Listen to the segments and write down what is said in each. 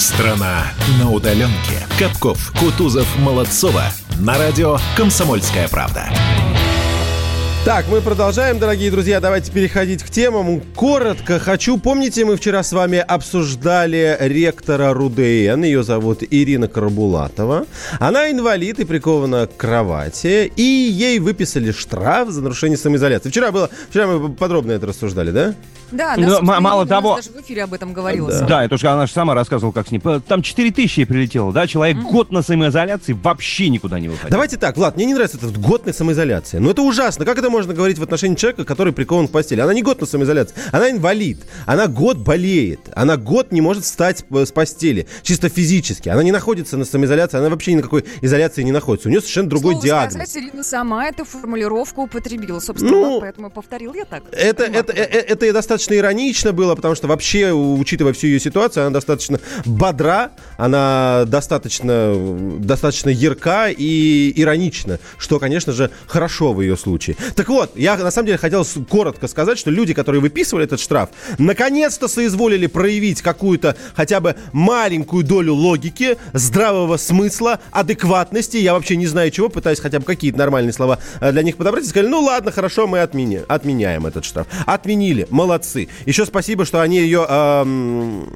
Страна на удаленке. Капков, Кутузов, Молодцова. На радио «Комсомольская правда». Так, мы продолжаем, дорогие друзья. Давайте переходить к темам. Коротко хочу. Помните, мы вчера с вами обсуждали ректора РУДН. Ее зовут Ирина Карабулатова. Она инвалид и прикована к кровати. И ей выписали штраф за нарушение самоизоляции. Вчера было, вчера мы подробно это рассуждали, да? Да, Ну, да, м- мало того- даже в эфире об этом говорилось. Да. Да, это уж она же сама рассказывала, как с ним. Там 4 тысячи прилетело, да? Человек год на самоизоляции вообще никуда не выходил. Давайте так, Влад, мне не нравится эта годная самоизоляция. Но это ужасно. Как это можно говорить в отношении человека, который прикован к постели? Она не год на самоизоляции, она инвалид. Она год болеет. Она год не может встать э, с постели. Чисто физически. Она не находится на самоизоляции, она вообще ни на какой изоляции не находится. У нее совершенно другой Слово диагноз. сказать, Ирина сама эту формулировку употребила. Собственно, Ну, поэтому повторил я так. Это, это, э- э- это и достаточно иронично было, потому что вообще, учитывая всю ее ситуацию, она достаточно бодра, она достаточно, достаточно ярка и иронична, что, конечно же, хорошо в ее случае. Так вот, я на самом деле хотел коротко сказать, что люди, которые выписывали этот штраф, наконец-то соизволили проявить какую-то хотя бы маленькую долю логики, здравого смысла, адекватности. Я вообще не знаю чего, пытаюсь хотя бы какие-то нормальные слова э, для них подобрать. И сказали, ну ладно, хорошо, мы отменя- отменяем этот штраф. Отменили, молодцы. Еще спасибо, что они ее... эм,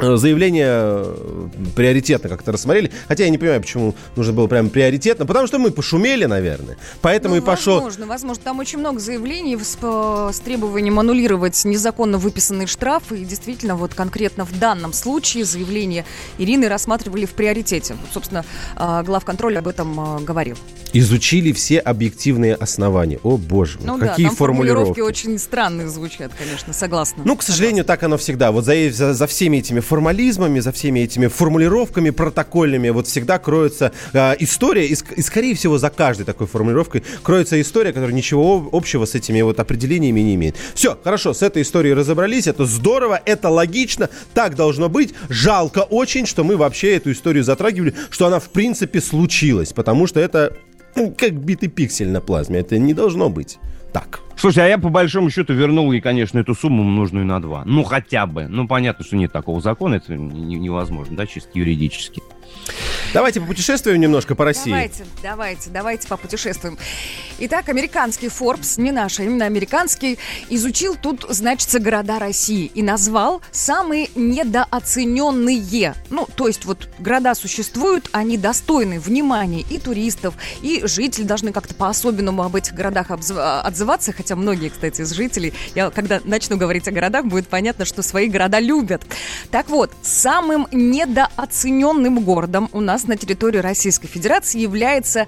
Заявление э, приоритетно как-то рассмотрели. Хотя я не понимаю, почему нужно было прям приоритетно. Потому что мы пошумели, наверное. Поэтому Ну, и пошел... Возможно, возможно. Там очень много заявлений с, э, с требованием аннулировать незаконно выписанные штрафы. И действительно, вот конкретно в данном случае заявление Ирины рассматривали в приоритете. Вот, собственно, э, главконтроль об этом э, говорил. Изучили все объективные основания. О, боже мой, Ну да, какие там формулировки. формулировки очень странные звучат, конечно, согласна. Ну, к сожалению, так оно всегда. Вот за, за, за всеми этими формализмами, за всеми этими формулировками протокольными вот всегда кроется э, история, и, и, скорее всего, за каждой такой формулировкой кроется история, которая ничего об- общего с этими вот определениями не имеет. Все, хорошо, с этой историей разобрались, это здорово, это логично, так должно быть. Жалко очень, что мы вообще эту историю затрагивали, что она, в принципе, случилась, потому что это ну, как битый пиксель на плазме, это не должно быть так. Слушай, а я по большому счету вернул ей, конечно, эту сумму, нужную на два. Ну, хотя бы. Ну, понятно, что нет такого закона, это не- невозможно, да, чисто юридически. Давайте попутешествуем немножко по России. Давайте, давайте, давайте попутешествуем. Итак, американский Forbes, не наш, а именно американский, изучил тут, значится, города России и назвал самые недооцененные. Ну, то есть вот города существуют, они достойны внимания и туристов, и жители должны как-то по-особенному об этих городах отзываться, хотя многие, кстати, из жителей, я когда начну говорить о городах, будет понятно, что свои города любят. Так вот, самым недооцененным городом у нас на территории Российской Федерации является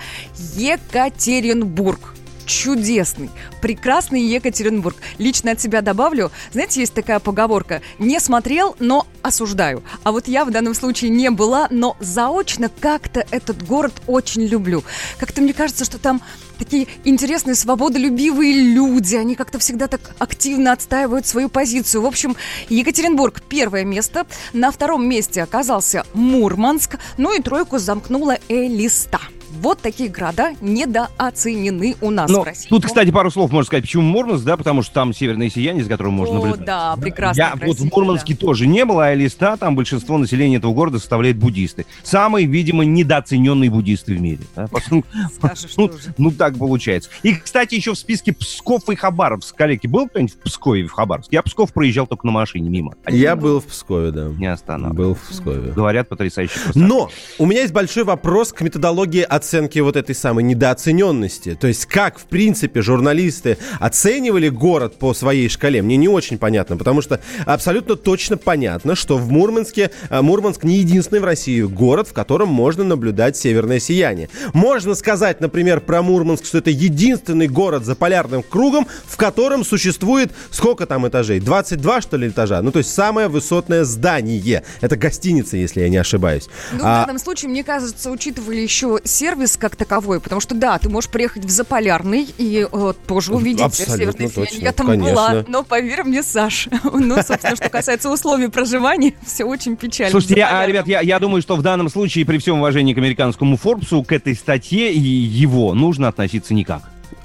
Екатеринбург. Чудесный, прекрасный Екатеринбург. Лично от себя добавлю, знаете, есть такая поговорка «не смотрел, но осуждаю». А вот я в данном случае не была, но заочно как-то этот город очень люблю. Как-то мне кажется, что там такие интересные, свободолюбивые люди. Они как-то всегда так активно отстаивают свою позицию. В общем, Екатеринбург первое место. На втором месте оказался Мурманск. Ну и тройку замкнула Элиста. Вот такие города недооценены у нас Ну, в России. тут, кстати, пару слов можно сказать, почему Мурманск, да, потому что там северное сияние, за которым можно О, наблюдать. да, прекрасно. Я вот в Мурманске тоже не было, а листа там большинство населения этого города составляет буддисты. Самые, видимо, недооцененные буддисты в мире. да, Скажешь ну, ну, так получается. И, кстати, еще в списке Псков и Хабаровск. Коллеги, был кто-нибудь в Пскове и в Хабаровске? Я в Псков проезжал только на машине мимо. Я был в Пскове, да. Не останавливался. Был в Пскове. Говорят, потрясающий красота. Но у меня есть большой вопрос к методологии оценки вот этой самой недооцененности. То есть как, в принципе, журналисты оценивали город по своей шкале, мне не очень понятно, потому что абсолютно точно понятно, что в Мурманске, а, Мурманск не единственный в России город, в котором можно наблюдать северное сияние. Можно сказать, например, про Мурманск, что это единственный город за полярным кругом, в котором существует сколько там этажей? 22, что ли, этажа? Ну, то есть самое высотное здание. Это гостиница, если я не ошибаюсь. Ну, в А, данном случае, мне кажется, учитывали еще сервис как таковой, потому что, да, ты можешь приехать в Заполярный и э, тоже увидеть Абсолютно точно, Я там конечно. была, но поверь мне, Саш, ну, собственно, что касается условий проживания, все очень печально. Слушайте, я, а, ребят, я, я думаю, что в данном случае, при всем уважении к американскому Форбсу, к этой статье и его нужно относиться никак.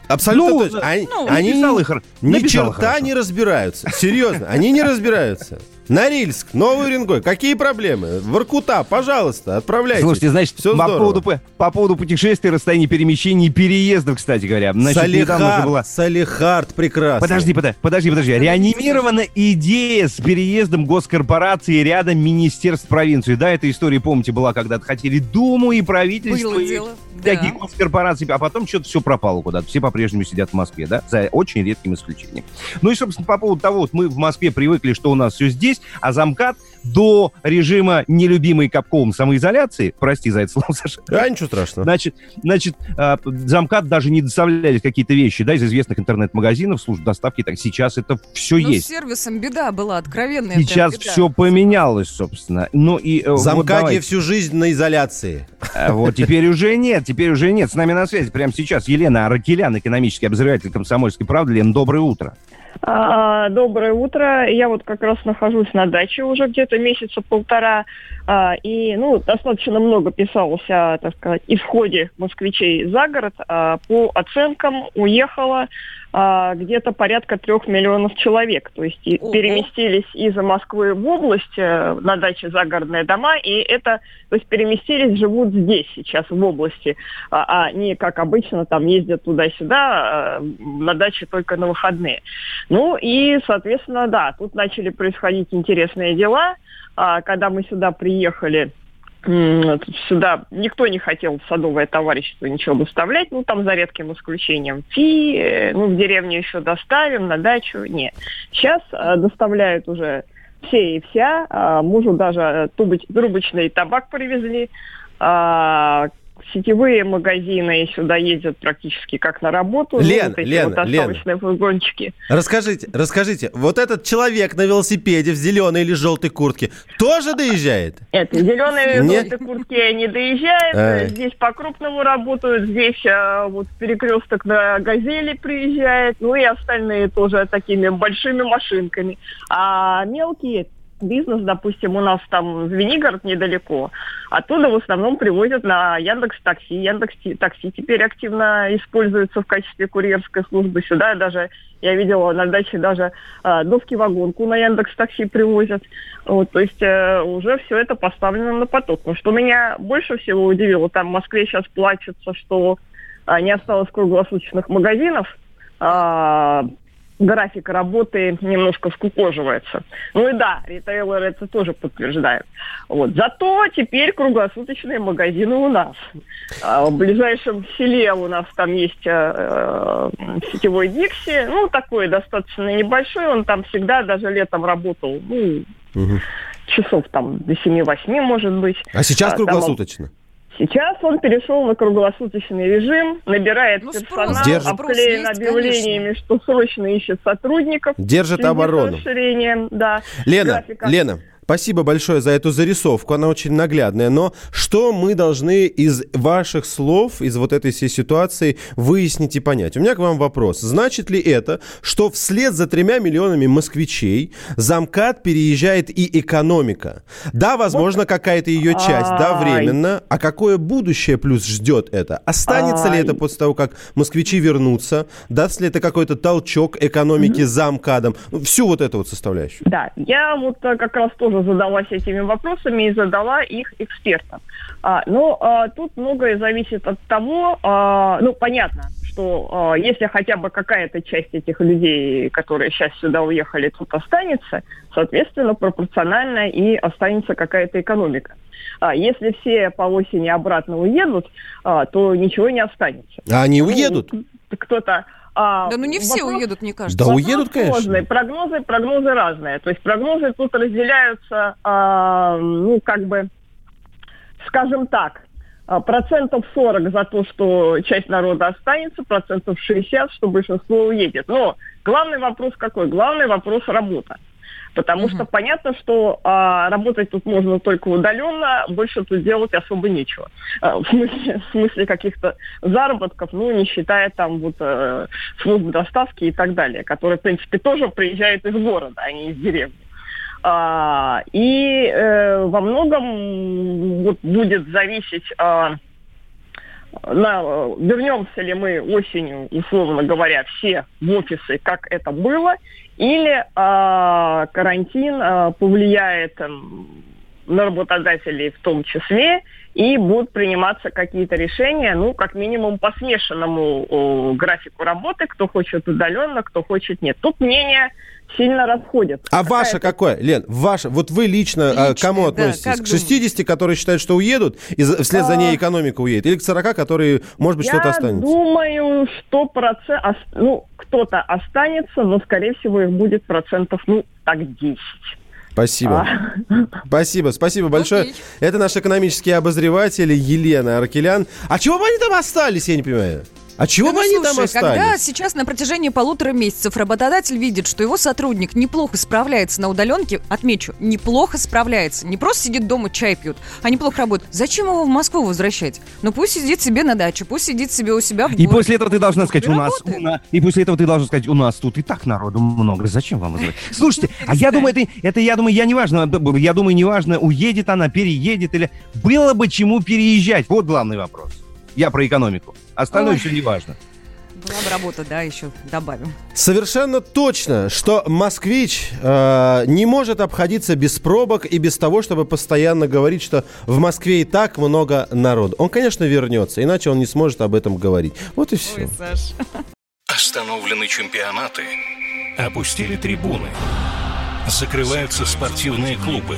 Абсолютно Ну, точно. Они, ну, они написал ни, черта хорошо. не разбираются. Серьезно, они не разбираются. Норильск, Новый Уренгой. Какие проблемы? Воркута, пожалуйста, отправляйте. Слушайте, значит, Все по здорово. поводу, по, по поводу путешествий, расстояний, перемещений, переездов, кстати говоря. Значит, Салихард, была... Салихард прекрасно. Подожди, подожди, подожди, подожди. Реанимирована идея с переездом госкорпорации рядом министерств в провинцию. Да, эта история, помните, была, когда хотели Думу и правительство, Было и дело, такие да. госкорпорации, а потом что-то все пропало куда-то. Все по-прежнему сидят в Москве, да, за очень редким исключением. Ну и, собственно, по поводу того, вот мы в Москве привыкли, что у нас все здесь, а замкат до режима нелюбимой Капковым самоизоляции, прости за это слово, Саша, А, ничего страшного. Значит, значит, э, замкат даже не доставлялись какие-то вещи, да, из известных интернет-магазинов, служб доставки. Так сейчас это все Ну, с есть. сервисом беда была, откровенная Сейчас беда. все поменялось, собственно. Ну и э, вот всю жизнь на изоляции. Э, Вот теперь уже нет, теперь уже нет. С нами на связи прямо сейчас Елена Аракелян, экономический обозреватель комсомольской правды. Лен, доброе утро. А, Доброе утро. Я вот как раз нахожусь на даче уже где-то месяца полтора. А, И, ну, достаточно много писалось о, так сказать, исходе москвичей за город. А, По оценкам уехало а, где-то порядка трех миллионов человек. То есть Ого. переместились из Москвы в область э, на даче загородные дома. И это, то есть переместились, живут здесь сейчас, в области. А, не как обычно там ездят туда-сюда, а, на даче только на выходные. Ну и, соответственно, да, тут начали происходить интересные дела. А, Когда мы сюда приехали, сюда никто не хотел садовое товарищество ничего доставлять, ну там за редким исключением фи, э, ну в деревню еще доставим, на дачу, нет. Сейчас э, доставляют уже все и вся, А, мужу даже э, трубочный табак привезли, А, сетевые магазины сюда ездят практически как на работу. Лен, вот Лен, вот доставочные фургончики. Расскажите, расскажите, вот этот человек на велосипеде в зеленой или желтой куртке тоже доезжает? Это зеленые Не- желтые куртки не доезжают, Ай. здесь по-крупному работают, здесь а, вот перекресток на «Газели» приезжает, ну и остальные тоже такими большими машинками. А мелкие бизнес, допустим, у нас там Звенигород недалеко, оттуда в основном привозят на Яндекс Такси. Яндекс Такси теперь активно используется в качестве курьерской службы. Сюда даже, я видела на даче даже а, доски-вагонку на Яндекс Такси привозят. Вот, то есть э, уже все это поставлено на поток. Но что меня больше всего удивило, там в Москве сейчас плачется, что а, не осталось круглосуточных магазинов, а, график работы немножко скукоживается. Ну и да, ритейлеры это тоже подтверждают. Вот. Зато теперь круглосуточные магазины у нас. А, в ближайшем селе у нас там есть э, э, сетевой Дикси, ну такой достаточно небольшой, он там всегда даже летом работал, ну, Мгм. часов там до 7-8, может быть. А сейчас А, там круглосуточно. Сейчас он перешел на круглосуточный режим, набирает Ну, персонал, Держит. обклеен есть, объявлениями, что срочно ищет сотрудников. Держит оборону. расширением, да, Лена, графика. Лена, спасибо большое за эту зарисовку, она очень наглядная. Но что мы должны из ваших слов, из вот этой всей ситуации выяснить и понять? У меня к вам вопрос. Значит ли это, что вслед за тремя миллионами москвичей замкат переезжает и экономика? Да, возможно, какая-то ее часть, да, временно. А какое будущее плюс ждет это? Останется ли это после того, как москвичи вернутся? Даст ли это какой-то толчок экономики за МКАДом? Ну, всю вот эту вот составляющую. Да, я вот э, как раз тоже задалась этими вопросами и задала их экспертам. А, но а, тут многое зависит от того, а, ну, понятно, что а, если хотя бы какая-то часть этих людей, которые сейчас сюда уехали, тут останется, соответственно, пропорционально и останется какая-то экономика. А если все по осени обратно уедут, а, то ничего не останется. А они Ну, уедут? Кто-то... а, Да ну не все вопрос- уедут, мне кажется. Да Вопрос уедут, конечно. сложный. Прогнозы, прогнозы разные. То есть прогнозы тут разделяются, а, ну, как бы, скажем так, а, процентов 40 за то, что часть народа останется, процентов 60, что большинство уедет. Но главный вопрос какой? Главный вопрос работа. Потому что понятно, что а, работать тут можно только удаленно, больше тут делать особо нечего. А, в, смысле, в смысле каких-то заработков, ну, не считая там вот э, служб доставки и так далее, которые, в принципе, тоже приезжают из города, а не из деревни. А, и э, во многом вот будет зависеть а, на, вернемся ли мы осенью, условно говоря, все в офисы, как это было, или э, карантин э, повлияет э, на работодателей в том числе, и будут приниматься какие-то решения, ну, как минимум, по смешанному о, графику работы, кто хочет удаленно, кто хочет нет. Тут мнения сильно расходятся. А ваше какое, Лен? Ваше, вот вы лично, а, Личное, к кому да, относитесь? к 60, которые считают, что уедут, и за- вслед за ней экономика уедет? Или к 40, которые, может быть, что-то Я останется? думаю, что процент, ну, кто-то останется, но, скорее всего, их будет процентов, ну, так 10. Спасибо. А. Спасибо, спасибо большое. Окей. Это наш экономический обозреватель Елена Аркелян. А чего бы они там остались, я не понимаю? А чего Да бы ну, они там остались? когда сейчас на протяжении полутора месяцев работодатель видит, что его сотрудник неплохо справляется на удаленке, отмечу, неплохо справляется, не просто сидит дома, чай пьет, а неплохо работает, зачем его в Москву возвращать? Ну пусть сидит себе на даче, пусть сидит себе у себя в И городе. после этого ты должна сказать, И у нас, у на- и после этого ты должна сказать, у нас тут и так народу много, зачем вам вызывать? Слушайте, а я думаю, это, это, я думаю, я не важно, я думаю, не важно, уедет она, переедет или... Было бы чему переезжать, вот главный вопрос. Я про экономику. Остальное Ой. все не важно. Была бы работа, да, еще добавим. Совершенно точно, что москвич э, не может обходиться без пробок и без того, чтобы постоянно говорить, что в Москве и так много народу. Он, конечно, вернется, иначе он не сможет об этом говорить. Вот и все. Ой, Саш. Остановлены чемпионаты. Опустили трибуны. Закрываются спортивные клубы.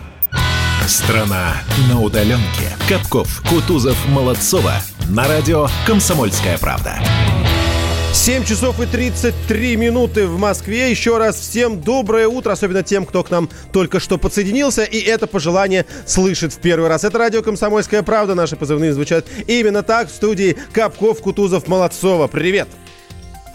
Страна на удаленке. Капков, Кутузов, Молодцова. На радио «Комсомольская правда». 7 часов и 33 минуты в Москве. Еще раз всем доброе утро, особенно тем, кто к нам только что подсоединился. И это пожелание слышит в первый раз. Это радио «Комсомольская правда». Наши позывные звучат именно так в студии Капков, Кутузов, Молодцова. Привет! Привет,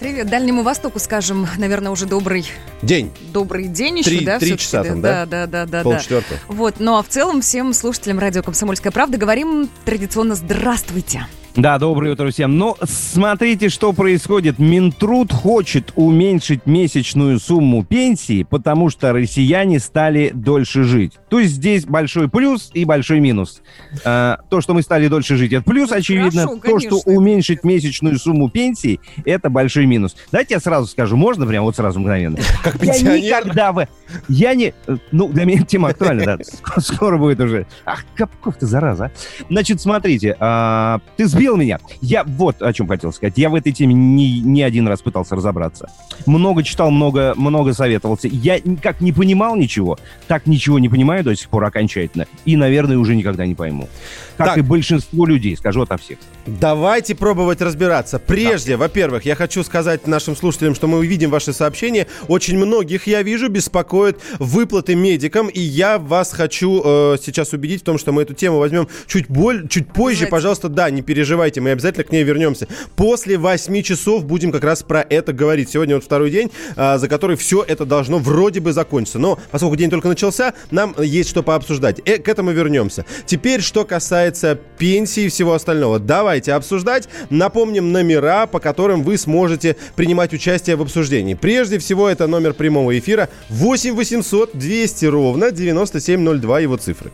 Дальнему Востоку, скажем, наверное, уже добрый, День. добрый день еще, Три- да? три часа там, да? Да, да, да, да. да. Полчетвертого. Вот, ну а в целом всем слушателям радио «Комсомольская правда» говорим традиционно «Здравствуйте». Да, доброе утро всем. Но смотрите, что происходит. Минтруд хочет уменьшить месячную сумму пенсии, потому что россияне стали дольше жить. То есть здесь большой плюс и большой минус. А, то, что мы стали дольше жить, это плюс, Ну, очевидно. хорошо, то, что конечно. уменьшить месячную сумму пенсии, это большой минус. Давайте я сразу скажу, можно прям вот сразу мгновенно? Как Я пенсионер. никогда бы... Я не... Ну, для меня тема актуальна, да. Скоро, скоро будет уже. Ах, Капков ты, зараза. а. Значит, смотрите, а, ты сбил меня. Я вот о чем хотел сказать. Я в этой теме не, не один раз пытался разобраться. Много читал, много, много советовался. Я как не понимал ничего, так ничего не понимаю до сих пор окончательно. И, наверное, уже никогда не пойму. Как Так. и большинство людей, скажу ото всех. Давайте пробовать разбираться. Прежде, во-первых, я хочу сказать нашим слушателям, что мы увидим ваши сообщения. Очень многих, я вижу, беспокоят выплаты медикам, и я вас хочу э, сейчас убедить в том, что мы эту тему возьмем чуть, боль, чуть позже. Обязательно. Пожалуйста, да, не переживайте, мы обязательно к ней вернемся. После 8 часов будем как раз про это говорить. Сегодня вот второй день, э, за который все это должно вроде бы закончиться. Но поскольку день только начался, нам есть что пообсуждать. Э, к этому вернемся. Теперь, что касается пенсии и всего остального. Давайте обсуждать. Напомним номера, по которым вы сможете принимать участие в обсуждении. Прежде всего, это номер прямого эфира 8 800 200 ровно 9702, его цифры.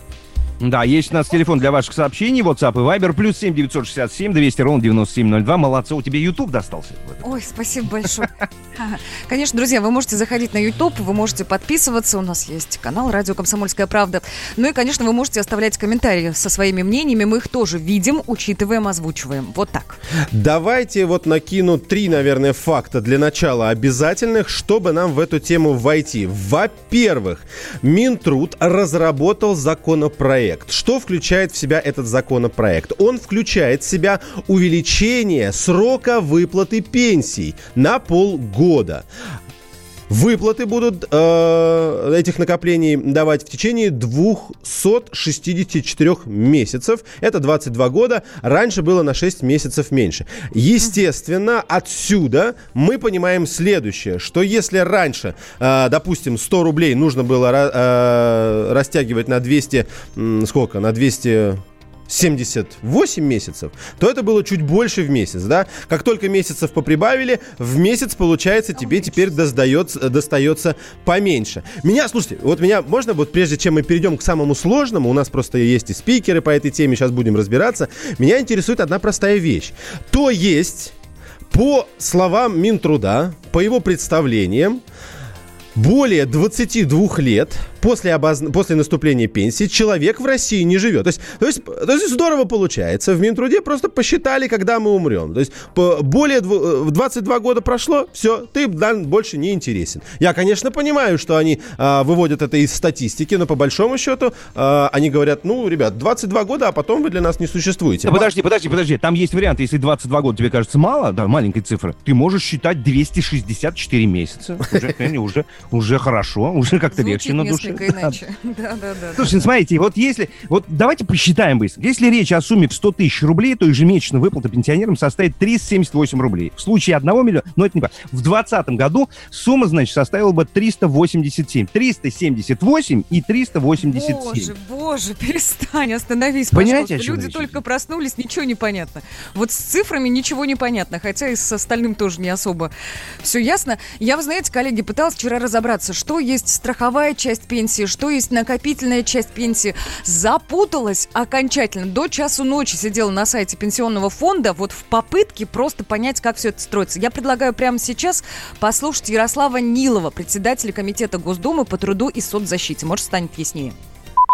Да, есть у нас телефон для ваших сообщений, WhatsApp и Viber, плюс 7 967 200 ровно 9702. Молодцы, у тебя YouTube достался. Ой, спасибо большое. Конечно, друзья, вы можете заходить на YouTube, вы можете подписываться, у нас есть канал «Радио Комсомольская правда». Ну и, конечно, вы можете оставлять комментарии со своими мнениями, мы их тоже видим, учитываем, озвучиваем. Вот так. Давайте вот накину три, наверное, факта для начала обязательных, чтобы нам в эту тему войти. Во-первых, Минтруд разработал законопроект. Что включает в себя этот законопроект? Он включает в себя увеличение срока выплаты пенсий на полгода. Выплаты будут э, этих накоплений давать в течение 264 месяцев. Это 22 года. Раньше было на 6 месяцев меньше. Естественно, отсюда мы понимаем следующее, что если раньше, э, допустим, 100 рублей нужно было э, растягивать на 200, сколько, на 200 78 месяцев, то это было чуть больше в месяц, да? Как только месяцев поприбавили, в месяц, получается, тебе теперь достается, достается поменьше. Меня, слушайте, вот меня, можно вот прежде чем мы перейдем к самому сложному, у нас просто есть и спикеры по этой теме, сейчас будем разбираться, меня интересует одна простая вещь. То есть, по словам Минтруда, по его представлениям, более 22 лет после, обоз... после наступления пенсии человек в России не живет. То есть, то, есть, то есть здорово получается. В Минтруде просто посчитали, когда мы умрем. То есть более дв... 22 года прошло, все, ты больше не интересен. Я, конечно, понимаю, что они а, выводят это из статистики, но по большому счету а, они говорят, ну, ребят, 22 года, а потом вы для нас не существуете. Да, подожди, подожди, подожди. Там есть вариант. Если 22 года тебе кажется мало, да, маленькая цифра, ты можешь считать 264 месяца. Уже, уже, уже хорошо, уже как-то легче на душе иначе. Да, да, да. Слушайте, смотрите, вот если... Вот давайте посчитаем быстро. Если речь о сумме в 100 тысяч рублей, то ежемесячная выплата пенсионерам составит 378 рублей. В случае 1 миллиона... Ну, это не важно. В 2020 году сумма, значит, составила бы 387. 378 и 387. Боже, боже, перестань, остановись, Понимаете, пожалуйста. Люди только проснулись, ничего не понятно. Вот с цифрами ничего не понятно, хотя и с остальным тоже не особо все ясно. Я, вы знаете, коллеги, пыталась вчера разобраться, что есть страховая часть пенсии, что есть накопительная часть пенсии. Запуталась окончательно. До часу ночи сидела на сайте пенсионного фонда вот в попытке просто понять, как все это строится. Я предлагаю прямо сейчас послушать Ярослава Нилова, председателя Комитета Госдумы по труду и соцзащите. Может, станет яснее.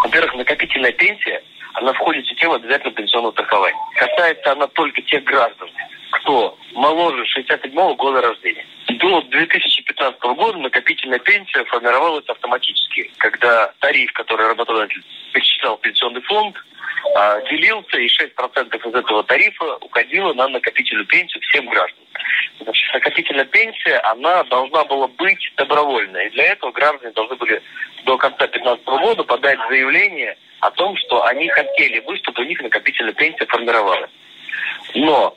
Во-первых, накопительная пенсия, она входит в систему обязательного пенсионного страхования. Касается она только тех граждан, кто моложе 67 года рождения. До 2015 года накопительная пенсия формировалась автоматически, когда тариф, который работодатель перечислял в пенсионный фонд, а, делился, и 6% из этого тарифа уходило на накопительную пенсию всем гражданам. Значит, накопительная пенсия, она должна была быть добровольной. И для этого граждане должны были до конца 2015 года подать заявление о том, что они хотели бы, чтобы у них накопительная пенсия формировалась. Но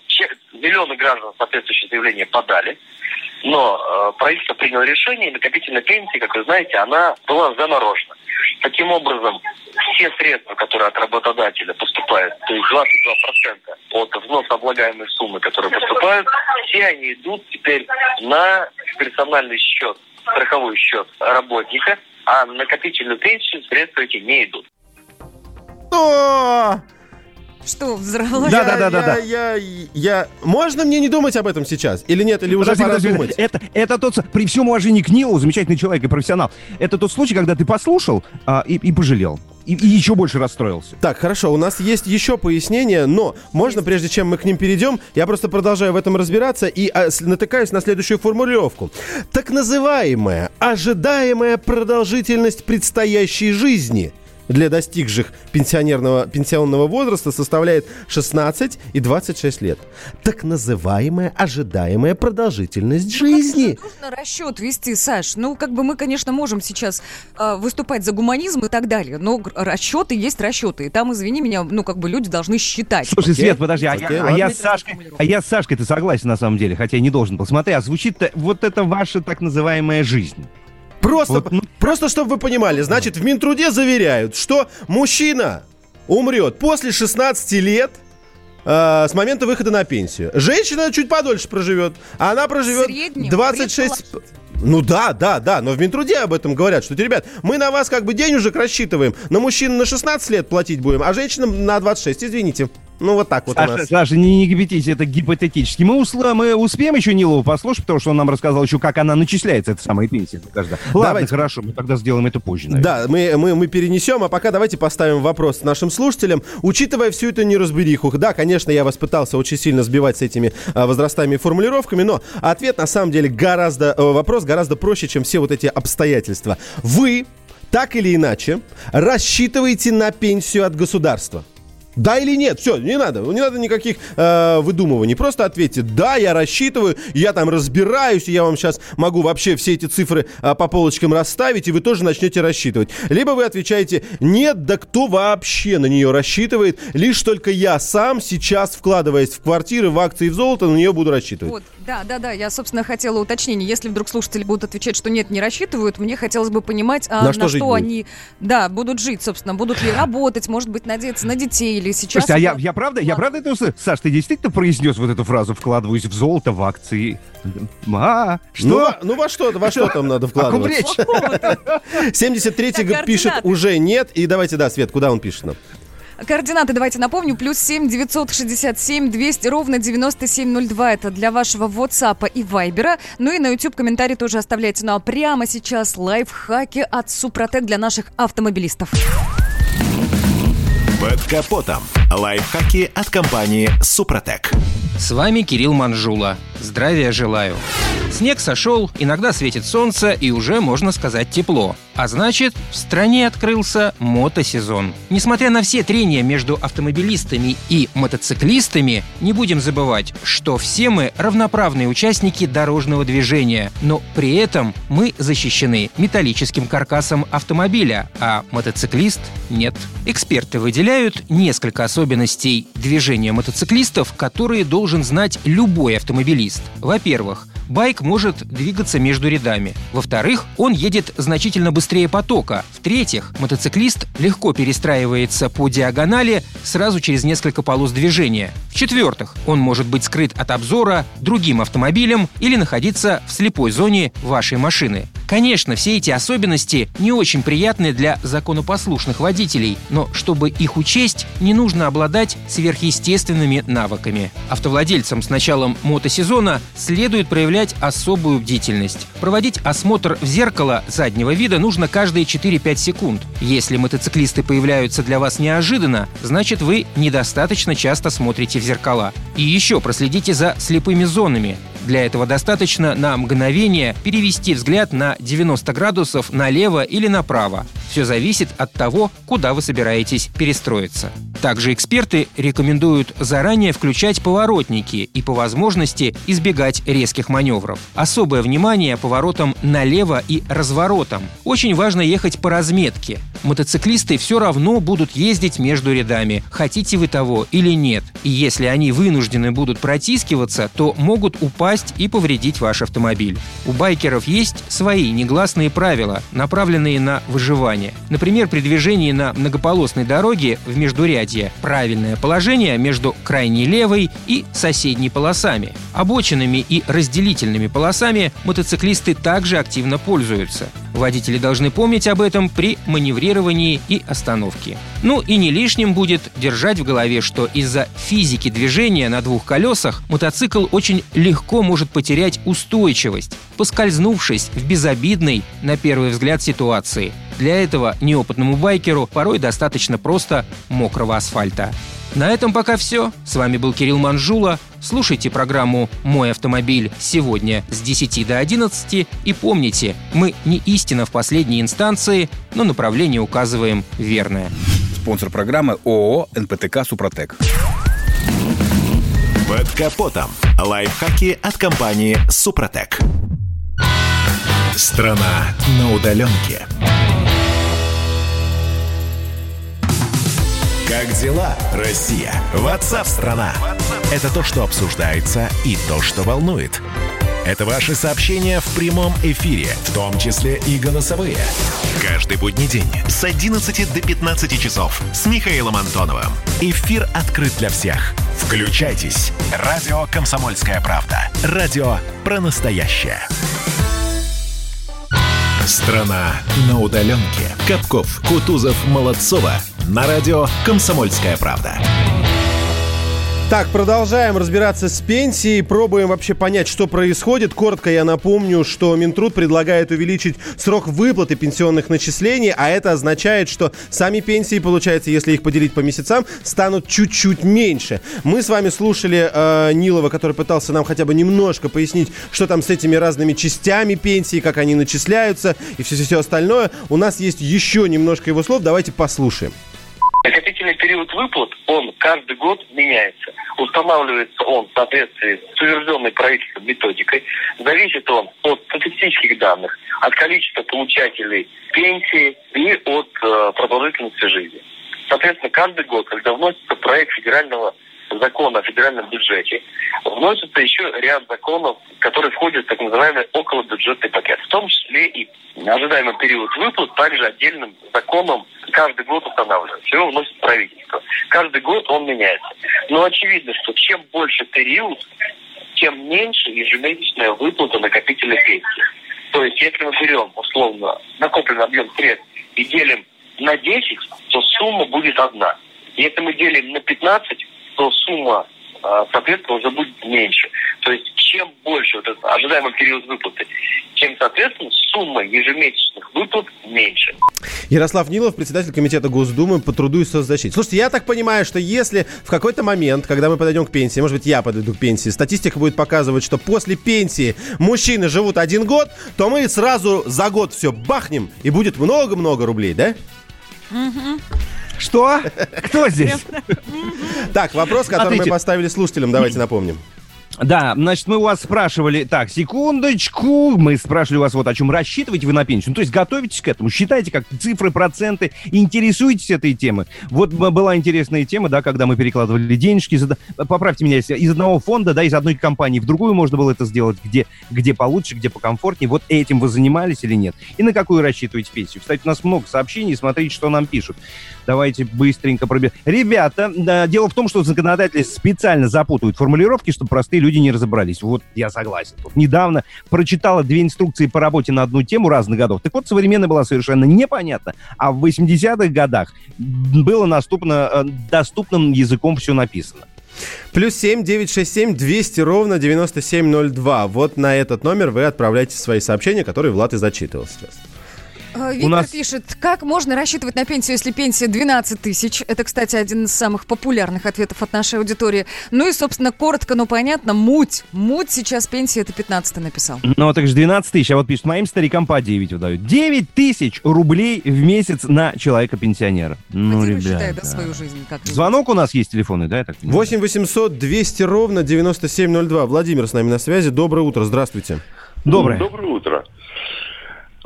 миллионы граждан соответствующее заявление подали, но э, правительство приняло решение, и накопительная пенсия, как вы знаете, она была заморожена. Таким образом, все средства, которые от работодателя поступают, то есть 22% от взноса облагаемой суммы, которые поступают, все они идут теперь на персональный счет, страховой счет работника, а на накопительную пенсию средства эти не идут. Что, взорвалась? Да, да, да, да, да. Я, я, я... Можно мне не думать об этом сейчас? Или нет? Или уже подожди, пора подожди, думать? Это, это тот, при всем уважении к Нилу, замечательный человек и профессионал, это тот случай, когда ты послушал а, и, и пожалел. И, и еще больше расстроился. Так, хорошо, у нас есть еще пояснения, но можно, прежде чем мы к ним перейдем, я просто продолжаю в этом разбираться и а, натыкаюсь на следующую формулировку. Так называемая ожидаемая продолжительность предстоящей жизни – для достигших пенсионерного, пенсионного возраста составляет 16 и 26 лет. Так называемая ожидаемая продолжительность ну, жизни. Нужно расчет вести, Саш. Ну, как бы мы, конечно, можем сейчас э, выступать за гуманизм и так далее, но расчеты есть расчеты. И там, извини меня, ну, как бы люди должны считать. Слушай, Свет, подожди, а, я, а, я с Сашкой, а я с Сашкой-то согласен на самом деле, хотя я не должен был. Смотри, а звучит вот это ваша так называемая жизнь. Просто, вот, ну... просто чтобы вы понимали, значит, в Минтруде заверяют, что мужчина умрет после 16 лет э, с момента выхода на пенсию. Женщина чуть подольше проживет, а она проживет Среднем 26... Ну да, да, да, но в Минтруде об этом говорят, что, ребят, мы на вас как бы денежек рассчитываем, на мужчин на 16 лет платить будем, а женщинам на 26, извините. Ну, вот так вот Саша, у нас. Саша, не, не кипятись, это гипотетически. Мы, усла, мы успеем еще Нилову послушать, потому что он нам рассказал еще, как она начисляется, эта самая пенсия. Ладно, давайте. хорошо, мы тогда сделаем это позже, наверное. Да, мы, мы, мы перенесем, а пока давайте поставим вопрос нашим слушателям. Учитывая всю эту неразбериху, да, конечно, я вас пытался очень сильно сбивать с этими а, возрастами и формулировками, но ответ на самом деле гораздо, э, вопрос гораздо проще, чем все вот эти обстоятельства. Вы так или иначе рассчитываете на пенсию от государства. Да или нет? Все, не надо. Не надо никаких э, выдумываний. Просто ответьте, да, я рассчитываю, я там разбираюсь, и я вам сейчас могу вообще все эти цифры э, по полочкам расставить, и вы тоже начнете рассчитывать. Либо вы отвечаете, нет, да кто вообще на нее рассчитывает? Лишь только я сам сейчас, вкладываясь в квартиры, в акции, в золото, на нее буду рассчитывать. Вот, да, да, да. Я, собственно, хотела уточнения. Если вдруг слушатели будут отвечать, что нет, не рассчитывают, мне хотелось бы понимать, а, На на, что жить что они, да, будут жить, собственно, будут ли работать, может быть, надеяться на детей или сейчас. Слушайте, а я, я правда, я правда это услышал? Саш, ты действительно произнес вот эту фразу «вкладываюсь в золото, в акции»? А, что? Ну, во- ну во что, во что там надо вкладывать? речь? 73-й Так, пишет уже нет. И давайте, да, Свет, куда он пишет нам? Координаты давайте напомню. Плюс 7 967 200 ровно 9702. Это для вашего WhatsApp и Вайбера. Ну и на YouTube комментарий тоже оставляйте. Ну а прямо сейчас лайфхаки от Супротек для наших автомобилистов. Под капотом. Лайфхаки от компании «Супротек». С вами Кирилл Манжула. Здравия желаю. Снег сошел, иногда светит солнце и уже, можно сказать, тепло. А значит, в стране открылся мотосезон. Несмотря на все трения между автомобилистами и мотоциклистами, не будем забывать, что все мы равноправные участники дорожного движения, но при этом мы защищены металлическим каркасом автомобиля, а мотоциклист нет. Эксперты выделяют несколько особенностей движения мотоциклистов, которые должен знать любой автомобилист. Во-первых, Байк может двигаться между рядами. Во-вторых, он едет значительно быстрее потока. В-третьих, мотоциклист легко перестраивается по диагонали сразу через несколько полос движения. В-четвертых, он может быть скрыт от обзора другим автомобилем или находиться в слепой зоне вашей машины. Конечно, все эти особенности не очень приятны для законопослушных водителей, но чтобы их учесть, не нужно обладать сверхъестественными навыками. Автовладельцам с началом мотосезона следует проявлять особую бдительность. Проводить осмотр в зеркало заднего вида нужно каждые 4-5 секунд. Если мотоциклисты появляются для вас неожиданно, значит вы недостаточно часто смотрите в зеркала. И еще проследите за слепыми зонами. Для этого достаточно на мгновение перевести взгляд на 90 градусов налево или направо. Все зависит от того, куда вы собираетесь перестроиться. Также эксперты рекомендуют заранее включать поворотники и по возможности избегать резких маневров. Особое внимание поворотам налево и разворотам. Очень важно ехать по разметке. Мотоциклисты все равно будут ездить между рядами, хотите вы того или нет. И если они вынуждены будут протискиваться, то могут упасть и повредить ваш автомобиль. У байкеров есть свои негласные правила, направленные на выживание. Например, при движении на многополосной дороге в междурядье правильное положение между крайней левой и соседней полосами. Обочинами и разделительными полосами мотоциклисты также активно пользуются. Водители должны помнить об этом при маневрировании и остановке. Ну и не лишним будет держать в голове, что из-за физики движения на двух колесах мотоцикл очень легко может потерять устойчивость, поскользнувшись в безобидной, на первый взгляд, ситуации. Для этого неопытному байкеру порой достаточно просто мокрого асфальта. На этом пока все. С вами был Кирилл Манжула. Слушайте программу «Мой автомобиль» сегодня с 10 до 11 и помните, мы не истина в последней инстанции, но направление указываем верное. Спонсор программы ООО «НПТК Супротек». Под капотом. Лайфхаки от компании «Супротек». Страна на удаленке. Как дела, Россия? Ватсап-страна! Это то, что обсуждается и то, что волнует. Это ваши сообщения в прямом эфире, в том числе и голосовые. Каждый будний день с 11 до 15 часов с Михаилом Антоновым. Эфир открыт для всех. Включайтесь. Радио «Комсомольская правда». Радио про настоящее. Страна на удаленке. Капков, Кутузов, Молодцова. На радио «Комсомольская правда». Так, продолжаем разбираться с пенсией, пробуем вообще понять, что происходит. Коротко я напомню, что Минтруд предлагает увеличить срок выплаты пенсионных начислений, а это означает, что сами пенсии, получается, если их поделить по месяцам, станут чуть-чуть меньше. Мы с вами слушали э, Нилова, который пытался нам хотя бы немножко пояснить, что там с этими разными частями пенсии, как они начисляются и все-все остальное. У нас есть еще немножко его слов, давайте послушаем. Накопительный период выплат, он каждый год меняется. Устанавливается он в соответствии с утвержденной правительством методикой. Зависит он от статистических данных, от количества получателей пенсии и от э, продолжительности жизни. Соответственно, каждый год, когда вносится проект федерального закона о федеральном бюджете, вносится еще ряд законов, которые входят в так называемый околобюджетный пакет. В том числе и ожидаемый период выплат также отдельным законом каждый год устанавливается. Его вносит правительство. Каждый год он меняется. Но очевидно, что чем больше период, тем меньше ежемесячная выплата накопительной пенсии. То есть, если мы берем, условно, накопленный объем средств и делим на 10, то сумма будет одна. Если мы делим на 15, то сумма, а, соответственно, уже будет меньше. То есть чем больше вот этот ожидаемый период выплаты, тем, соответственно, сумма ежемесячных выплат меньше. Ярослав Нилов, председатель комитета Госдумы по труду и соцзащите. Слушайте, я так понимаю, что если в какой-то момент, когда мы подойдем к пенсии, может быть, я подойду к пенсии, статистика будет показывать, что после пенсии мужчины живут один год, то мы сразу за год все бахнем, и будет много-много рублей, да? Что? Кто здесь? Так, вопрос, который мы поставили слушателям, давайте напомним. Да, значит, мы у вас спрашивали, так, секундочку, мы спрашивали у вас вот о чем рассчитываете вы на пенсию, ну, то есть готовитесь к этому, считайте как цифры, проценты, интересуетесь этой темой. Вот была интересная тема, да, когда мы перекладывали денежки, из, поправьте меня, если из одного фонда, да, из одной компании в другую можно было это сделать, где, где получше, где покомфортнее, вот этим вы занимались или нет? И на какую рассчитываете пенсию? Кстати, у нас много сообщений, смотрите, что нам пишут. Давайте быстренько пробежим. Ребята, да, дело в том, что законодатели специально запутывают формулировки, чтобы простые люди не разобрались. Вот я согласен. Тут недавно прочитала две инструкции по работе на одну тему разных годов. Так вот, современная была совершенно непонятна. А в 80-х годах было наступно, э, доступным языком все написано. Плюс семь девять шесть семь двести ровно девяносто семь ноль два. Вот на этот номер вы отправляете свои сообщения, которые Влад и зачитывал сейчас. Э, Виктор нас- пишет, как можно рассчитывать на пенсию, если пенсия 12 тысяч? Это, кстати, один из самых популярных ответов от нашей аудитории. Ну и, собственно, коротко, но понятно, муть. Муть сейчас пенсия, это 15 написал. Ну, так же 12 тысяч, а вот пишет, моим старикам по 9 выдают. 9 тысяч рублей в месяц на человека-пенсионера. Ну, Поди ребята. считай, да, свою жизнь. Как Звонок у нас есть телефонный, да? я так понимаю? 8 800 200 ровно 9702. Владимир с нами на связи. Доброе утро, здравствуйте. Доброе. Доброе утро.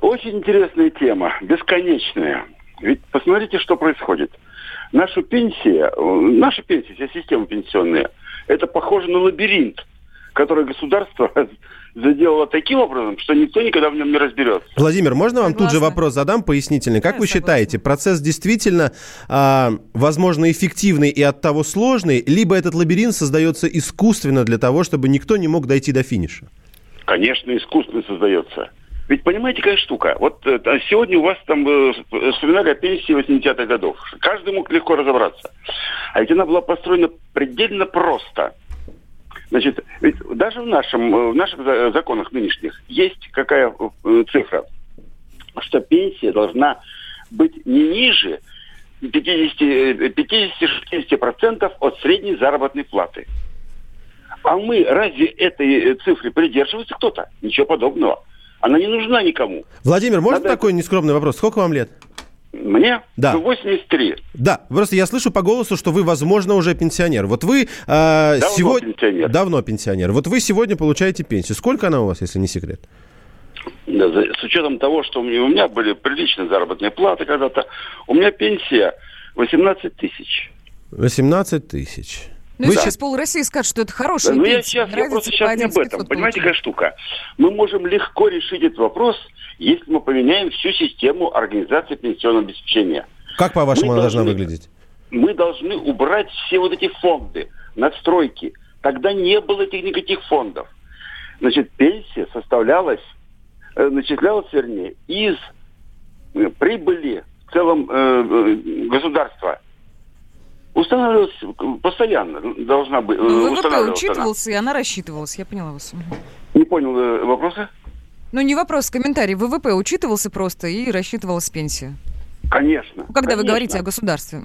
Очень интересная тема, бесконечная. Ведь посмотрите, что происходит. Наша пенсия, э, наша пенсия, вся система пенсионная, это похоже на лабиринт, который государство заделало таким образом, что никто никогда в нем не разберется. Владимир, можно вам тут же Согласна. вопрос задам пояснительный? Как Да, вы согласна. считаете, процесс действительно, а, возможно, эффективный и от того сложный, либо этот лабиринт создается искусственно для того, чтобы никто не мог дойти до финиша? Конечно, искусственно создается. Ведь понимаете, какая штука? Вот э, та- сегодня у вас там э, сп- вспоминали о пенсии 80-х годов. Каждый мог легко разобраться. А ведь она была построена предельно просто. Значит, ведь даже в, нашем, э, в наших за- законах нынешних есть какая э, цифра? Что пенсия должна быть не ниже 50, э, 50-60% от средней заработной платы. А мы разве этой цифры придерживается кто-то? Ничего подобного. Она не нужна никому. Владимир, можно Надо- такой нескромный вопрос? Сколько вам лет? Мне Да. 83. Да, просто я слышу по голосу, что вы, возможно, уже пенсионер. Вот вы э, Давно сегодня... пенсионер. Давно пенсионер. Вот вы сегодня получаете пенсию. Сколько она у вас, если не секрет? Да, С учетом того, что у меня, у меня были приличные заработные платы когда-то, у меня пенсия 18 тысяч. 18 тысяч. Ну, Вы сейчас щи- пол России скажет, что это Да, хорошая ну я сейчас, я просто сейчас не об 11 этом. 500 Понимаете, какая штука? Мы можем легко решить этот вопрос, если мы поменяем всю систему организации пенсионного обеспечения. Как, по-вашему, Мы она должна должны- выглядеть? мы должны убрать все вот эти фонды, надстройки. Тогда не было этих никаких фондов. Значит, пенсия составлялась, э, начислялась, вернее, из э, прибыли в целом э, э, государства. Устанавливалась э, постоянно, должна быть. э, Ну, ВВП устанавливалась она. учитывался, и она рассчитывалась. Я поняла вас. Не понял э, вопроса? Ну, не вопрос, комментарий. ВВП учитывался просто и рассчитывалась пенсия. Конечно. Ну, когда вы конечно. говорите о государстве.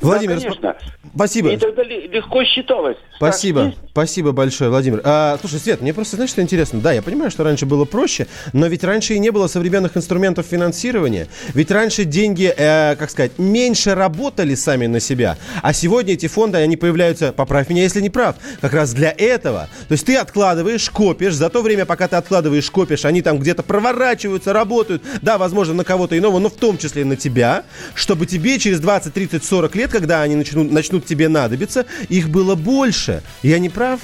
Владимир, Да, конечно. спасибо. И тогда легко считалось. Спасибо, Так, спасибо большое, Владимир. А, слушай, Свет, мне просто, знаешь, что интересно? Да, я понимаю, что раньше было проще, но ведь раньше и не было современных инструментов финансирования. Ведь раньше деньги, э, как сказать, меньше работали сами на себя. А сегодня эти фонды, они появляются, поправь меня, если не прав, как раз для этого. То есть ты откладываешь, копишь, за то время, пока ты откладываешь, копишь, они там где-то проворачиваются, работают, да, возможно, на кого-то иного, но в том числе и на тебя, чтобы тебе через 20, 30, 40 лет, когда они начнут, начнут тебе надобиться, их было больше. Я не прав?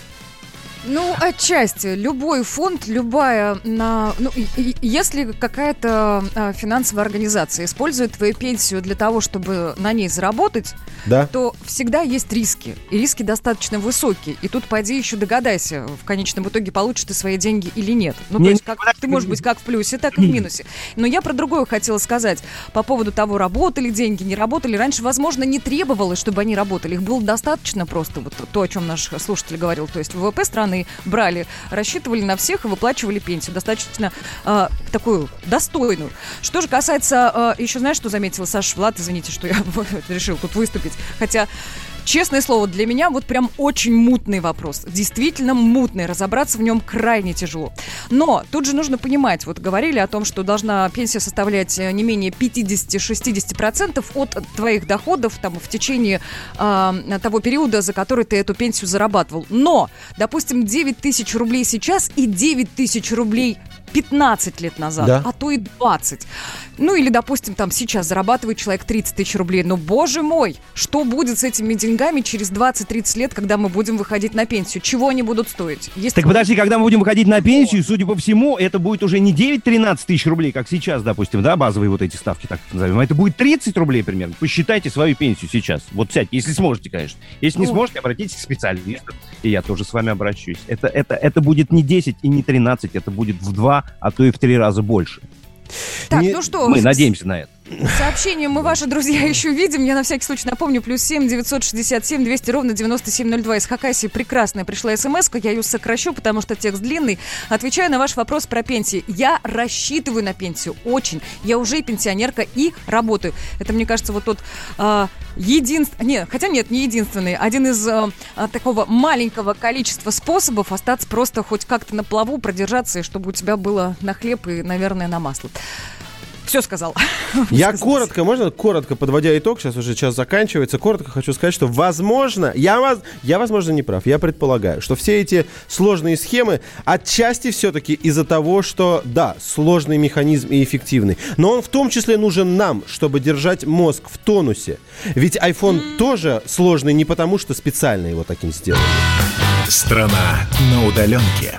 Ну, отчасти. Любой фонд, любая... На, ну, и- и- если какая-то а, финансовая организация использует твою пенсию для того, чтобы на ней заработать, Да. то всегда есть риски. И риски достаточно высокие. И тут пойди еще догадайся, в конечном итоге получишь ты свои деньги или нет. Ну, Не- то есть как, ты можешь быть как в плюсе, так и в минусе. Но я про другое хотела сказать. По поводу того, работали деньги, не работали. Раньше, возможно, не требовалось, чтобы они работали. Их было достаточно просто. Вот то, о чем наш слушатель говорил. То есть ВВП страны брали, рассчитывали на всех и выплачивали пенсию. Достаточно э, такую достойную. Что же касается... э, еще знаешь, что заметила Саша Влад? Извините, что я решил тут выступить. Хотя... Честное слово, для меня вот прям очень мутный вопрос. Действительно мутный. Разобраться в нем крайне тяжело. Но тут же нужно понимать, вот говорили о том, что должна пенсия составлять э, не менее 50-60% от твоих доходов там, в течение а, того периода, за который ты эту пенсию зарабатывал. Но, допустим, 9 тысяч рублей сейчас и 9 тысяч рублей 15 лет назад, Да. а то и 20. Ну или, допустим, там сейчас зарабатывает человек 30 тысяч рублей. Но, боже мой, что будет с этими деньгами через 20-30 лет, когда мы будем выходить на пенсию? Чего они будут стоить? Есть Так подожди, когда мы будем выходить на пенсию, судя по всему, это будет уже не 9-13 тысяч рублей, как сейчас, допустим, да, базовые вот эти ставки, так назовем, это будет 30 рублей примерно. Посчитайте свою пенсию сейчас. Вот сядьте, если сможете, конечно. Если не Ну. сможете, обратитесь к специалисту, и я тоже с вами обращусь. Это, это, это будет не 10 и не 13, это будет в два, а то и в три раза больше. Так, Не- ну что, Мы надеемся на это. Сообщение мы, ваши друзья, еще видим. Я на всякий случай напомню. Плюс семь девятьсот шестьдесят семь двести ровно девяносто семь ноль два. Из Хакасии прекрасная пришла смс -ка. Я ее сокращу, потому что текст длинный. Отвечаю на ваш вопрос про пенсии. Я рассчитываю на пенсию. Очень. Я уже и пенсионерка, и работаю. Это, мне кажется, вот тот а, единственный... Не, хотя нет, не единственный. Один из а, такого маленького количества способов остаться просто хоть как-то на плаву, продержаться, и чтобы у тебя было на хлеб и, наверное, на масло. Все сказал. Я коротко, можно коротко подводя итог, сейчас уже час заканчивается, коротко хочу сказать, что возможно, я, воз- я возможно не прав, я предполагаю, что все эти сложные схемы отчасти все-таки из-за того, что, да, сложный механизм и эффективный, но он в том числе нужен нам, чтобы держать мозг в тонусе. Ведь iPhone тоже сложный не потому, что специально его таким сделали. Страна на удаленке.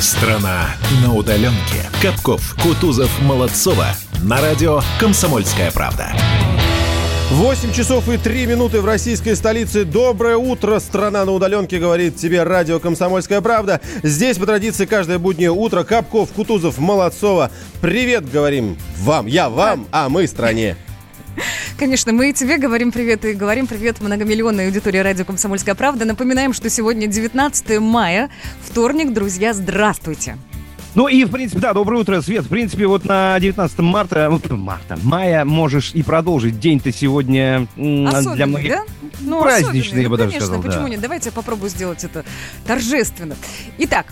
Страна на удаленке. Капков, Кутузов, Молодцова. На радио «Комсомольская правда». 8 часов и 3 минуты в российской столице. Доброе утро, страна на удаленке, говорит тебе радио «Комсомольская правда». Здесь, по традиции, каждое буднее утро Капков, Кутузов, Молодцова. Привет, говорим вам. Я вам, а мы стране. Конечно, мы и тебе говорим привет и говорим привет многомиллионной аудитории радио «Комсомольская правда». Напоминаем, что сегодня 19 мая, вторник. Друзья, здравствуйте. Ну и, в принципе, да, доброе утро, Свет. В принципе, вот на 19 марта, ну, марта, мая можешь и продолжить. День-то сегодня Особенный, для многих да? Ну, праздничный, я бы Ну, даже конечно, сказал. почему да. нет? Давайте я попробую сделать это торжественно. Итак,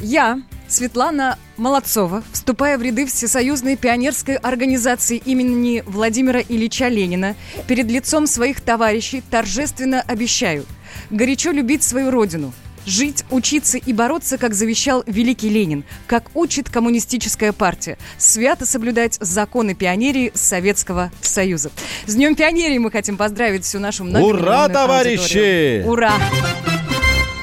я, Светлана Молодцова, вступая в ряды Всесоюзной пионерской организации имени Владимира Ильича Ленина, перед лицом своих товарищей торжественно обещаю горячо любить свою родину, Жить, учиться и бороться, как завещал великий Ленин, как учит коммунистическая партия. Свято соблюдать законы пионерии Советского Союза. С Днем пионерии мы хотим поздравить всю нашу многомиллионную Ура, товарищи! аудиторию. Ура!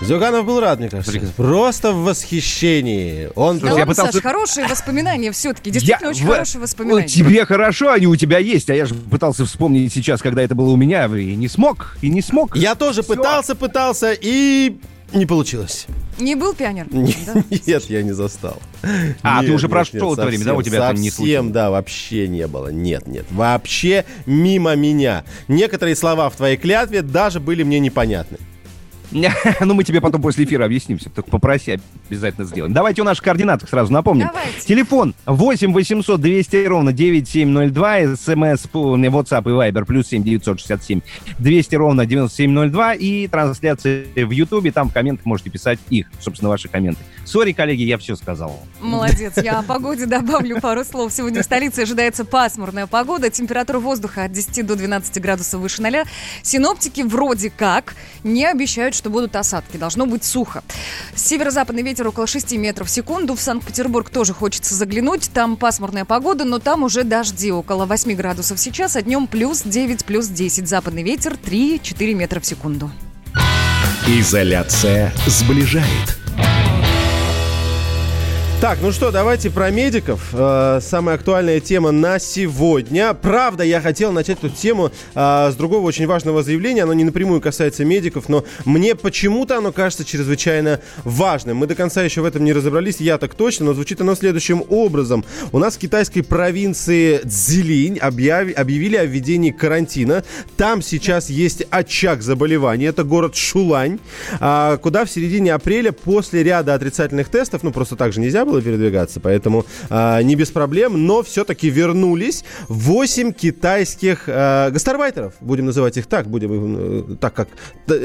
Зюганов был рад, мне кажется. Просто в восхищении. Он Да я ладно, пытался- Саш, хорошие воспоминания все-таки. Действительно, Я очень в- хорошие воспоминания. тебе хорошо, они у тебя есть, а я же пытался вспомнить сейчас, когда это было у меня, и не смог, и не смог. Я тоже Всё. пытался, пытался, и не получилось. Не был пионер? Да? Нет, я не застал. А, ты уже нет, прошел нет, это время, да, у совсем, тебя это не Совсем, да, вообще не было. Нет, нет, вообще мимо меня. Некоторые слова в твоей клятве даже были мне непонятны. Ну, мы тебе потом после эфира объяснимся. Только попроси, обязательно сделаем. Давайте у наших координатах сразу напомним. Давайте. Телефон 8 800 200 ровно 9702. СМС по WhatsApp и Viber плюс 7 967 200 ровно 9702. И трансляция в Ютубе. Там в комментах можете писать их, собственно, ваши комменты. Сори, коллеги, я все сказал. Молодец. Я о погоде добавлю пару слов. Сегодня в столице ожидается пасмурная погода. Температура воздуха от 10 до 12 градусов выше ноля. Синоптики вроде как не обещают, что будут осадки. Должно быть сухо. Северо-западный ветер около 6 метров в секунду. В Санкт-Петербург тоже хочется заглянуть. Там пасмурная погода, но там уже дожди. Около 8 градусов сейчас, а днем плюс 9, плюс 10. Западный ветер 3-4 метра в секунду. Изоляция сближает. Так, ну что, давайте про медиков. Э, самая актуальная тема на сегодня. Правда, я хотел начать эту тему э, с другого очень важного заявления. Оно не напрямую касается медиков, но мне почему-то оно кажется чрезвычайно важным. Мы до конца еще в этом не разобрались, я так точно, но звучит оно следующим образом. У нас в китайской провинции Цзилинь объяви- объявили о введении карантина. Там сейчас есть очаг заболевания. Это город Шулань, а, куда в середине апреля после ряда отрицательных тестов, ну просто так же нельзя было передвигаться, поэтому а, не без проблем, но все-таки вернулись 8 китайских а, гастарбайтеров, будем называть их так, будем э, так как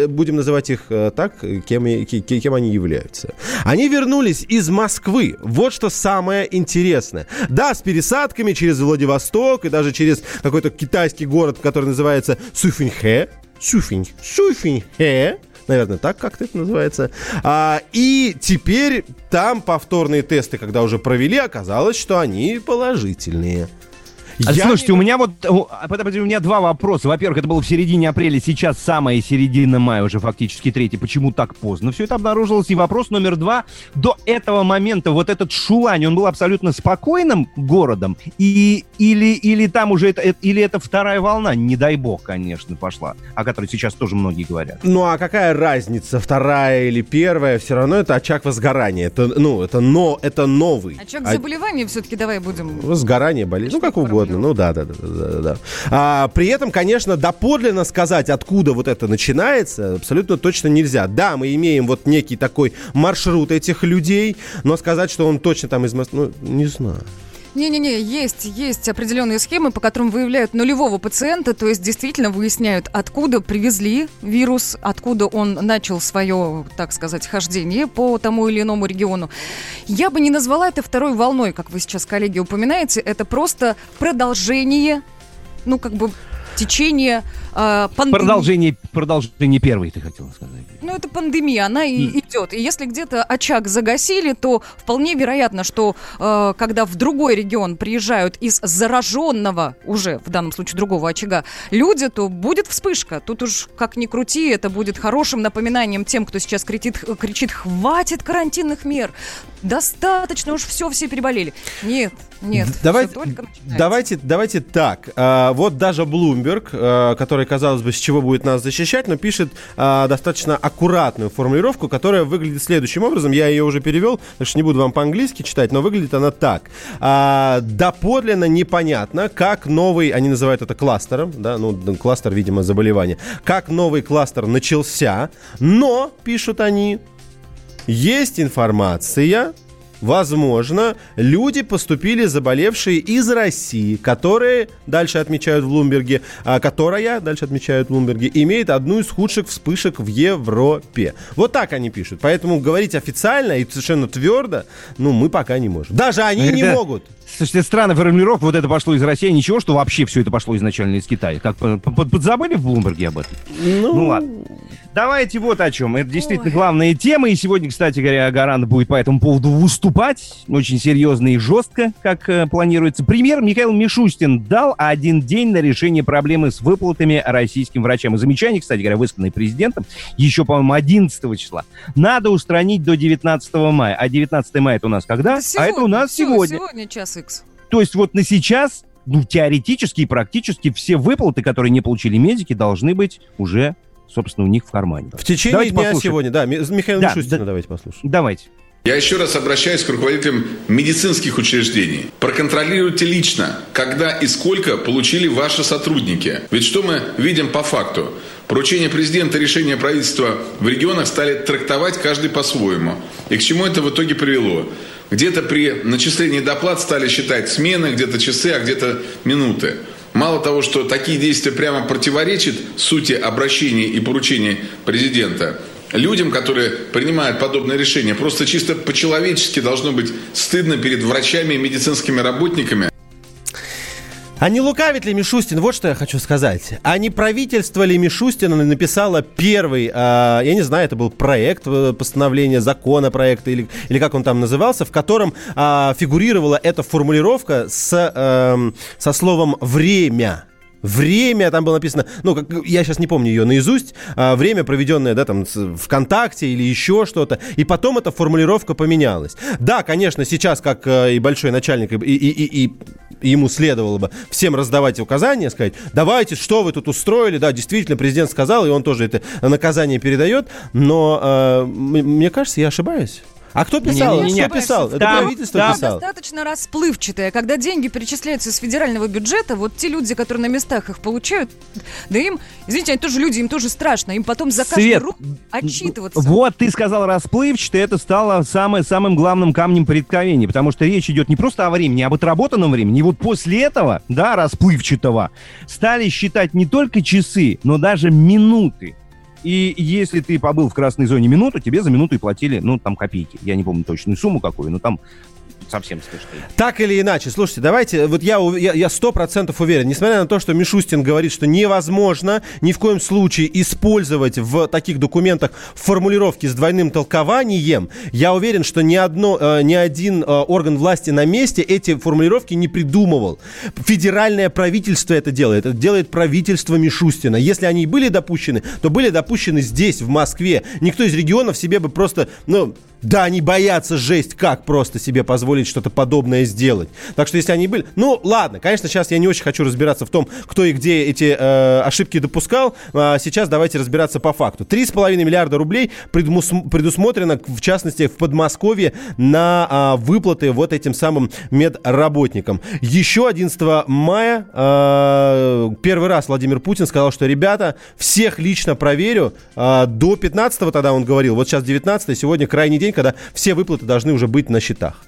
будем называть их э, так, кем, кем они являются. Они вернулись из Москвы. Вот что самое интересное. Да, с пересадками через Владивосток и даже через какой-то китайский город, который называется Суфиньхэ. Суфинь, Суфиньхэ. Наверное, так как-то это называется. А, и теперь там повторные тесты, когда уже провели, оказалось, что они положительные. А, Я слушайте, не- у меня вот, а, подожди, у меня два вопроса. Во-первых, это было в середине апреля, сейчас самая середина мая, уже фактически третий. Почему так поздно? Все это обнаружилось. И вопрос номер два. До этого момента вот этот Шулань, он был абсолютно спокойным городом? И, или, или там уже, это, или это вторая волна, не дай бог, конечно, пошла, о которой сейчас тоже многие говорят. Ну а какая разница, вторая или первая? Все равно это очаг возгорания. Это, ну, это, но, это новый. Очаг А- заболевания все-таки давай будем... Возгорание, болезнь, ну как угодно, ну да, да, да, да, да, да. А, при этом, конечно, доподлинно сказать, откуда вот это начинается, абсолютно точно нельзя. Да, мы имеем вот некий такой маршрут этих людей, но сказать, что он точно там из Москвы, ну, не знаю. Не-не-не, есть, есть определенные схемы, по которым выявляют нулевого пациента, то есть действительно выясняют, откуда привезли вирус, откуда он начал свое, так сказать, хождение по тому или иному региону. Я бы не назвала это второй волной, как вы сейчас, коллеги, упоминаете, это просто продолжение, ну, как бы течение э. Продолжение, продолжение первой, ты хотела сказать. Ну, это пандемия, она и идет. И если где-то очаг загасили, то вполне вероятно, что э, когда в другой регион приезжают из зараженного, уже в данном случае другого очага, люди, то будет вспышка. Тут уж как ни крути, это будет хорошим напоминанием тем, кто сейчас кричит, кричит хватит карантинных мер, достаточно уж все, все переболели. Нет, нет, Давайте, всё только начинается. давайте, давайте так. А, вот даже Bloomberg, а, который, казалось бы, с чего будет нас защищать, но пишет а, достаточно аккуратную формулировку, которая выглядит следующим образом. Я ее уже перевел, так что не буду вам по-английски читать, но выглядит она так. А, доподлинно непонятно, как новый, они называют это кластером, да, ну, кластер, видимо, заболевания, как новый кластер начался, но, пишут они, есть информация, возможно, люди поступили заболевшие из России, которые, дальше отмечают в Блумберге, а, которая, дальше отмечают в Блумберге, имеет одну из худших вспышек в Европе. Вот так они пишут. Поэтому говорить официально и совершенно твердо, ну, мы пока не можем. Даже они не могут. Слушайте, странная формулировка, вот это пошло из России, ничего, что вообще все это пошло изначально из Китая. Как по- подзабыли в Блумберге об этом? Ну, ладно. Давайте вот о чем. Это действительно главная тема. И сегодня, кстати говоря, Гарант будет по этому поводу выступать. Очень серьезно и жестко, как э, планируется. Премьер Михаил Мишустин дал один день на решение проблемы с выплатами российским врачам. И замечание, кстати говоря, высказанное президентом еще, по-моему, 11 числа. Надо устранить до 19 мая. А 19 мая это у нас когда? Это сегодня, а это у нас всё, сегодня. Сегодня час X. То есть вот на сейчас, ну, теоретически и практически все выплаты, которые не получили медики, должны быть уже, собственно, у них в кармане. В течение Давайте дня послушаем. сегодня, да, Ми- Михаила Да, Мишустина да. давайте послушаем. Давайте. Я еще раз обращаюсь к руководителям медицинских учреждений. Проконтролируйте лично, когда и сколько получили ваши сотрудники. Ведь что мы видим по факту? Поручения президента и решения правительства в регионах стали трактовать каждый по-своему. И к чему это в итоге привело? Где-то при начислении доплат стали считать смены, где-то часы, а где-то минуты. Мало того, что такие действия прямо противоречат сути обращений и поручений президента, людям, которые принимают подобные решения, просто чисто по-человечески должно быть стыдно перед врачами и медицинскими работниками. А не лукавит ли Мишустин? Вот что я хочу сказать. А не правительство ли Мишустина написало первый, а, я не знаю, это был проект э, постановления, законопроекта или, или как он там назывался, в котором а, фигурировала эта формулировка с, эм, со словом «время». Время, там было написано, ну, как, я сейчас не помню ее наизусть, а, время, проведенное, да, там, ВКонтакте или еще что-то, и потом эта формулировка поменялась. Да, конечно, сейчас, как э, и большой начальник, и, и- и- и ему следовало бы всем раздавать указания, сказать, давайте, что вы тут устроили, да, действительно, президент сказал, и он тоже это наказание передает, но э, мне кажется, я ошибаюсь. А кто писал? Не-не-не. Кто писал? Это Там- правительство там- писало. Достаточно расплывчатая. Когда деньги перечисляются из федерального бюджета, вот те люди, которые на местах их получают, да им, извините, они тоже люди, им тоже страшно. Им потом за каждый Свет, рук отчитываться. Вот ты сказал расплывчато, это стало самое, самым главным камнем преткновения, потому что речь идет не просто о времени, а об отработанном времени. И вот после этого, да, расплывчатого, стали считать не только часы, но даже минуты. И если ты побыл в красной зоне минуту, тебе за минуту и платили, ну, там, копейки. Я не помню точную сумму какую, но там совсем смешные. Так или иначе, слушайте, давайте, вот я я сто процентов уверен, несмотря на то, что Мишустин говорит, что невозможно ни в коем случае использовать в таких документах формулировки с двойным толкованием, я уверен, что ни, одно, э, ни один э, орган власти на месте эти формулировки не придумывал. Федеральное правительство это делает, это делает правительство Мишустина. Если они были допущены, то были допущены здесь, в Москве. Никто из регионов себе бы просто, ну, да, они боятся жесть, как просто себе позволить что-то подобное сделать. Так что если они были... Ну, ладно, конечно, сейчас я не очень хочу разбираться в том, кто и где эти э, ошибки допускал. А сейчас давайте разбираться по факту. 3,5 миллиарда рублей предмус- предусмотрено, в частности, в Подмосковье на а, выплаты вот этим самым медработникам. Еще 11 мая э, первый раз Владимир Путин сказал, что, ребята, всех лично проверю. А, до 15 тогда он говорил, вот сейчас 19 сегодня крайний день, когда все выплаты должны уже быть на счетах.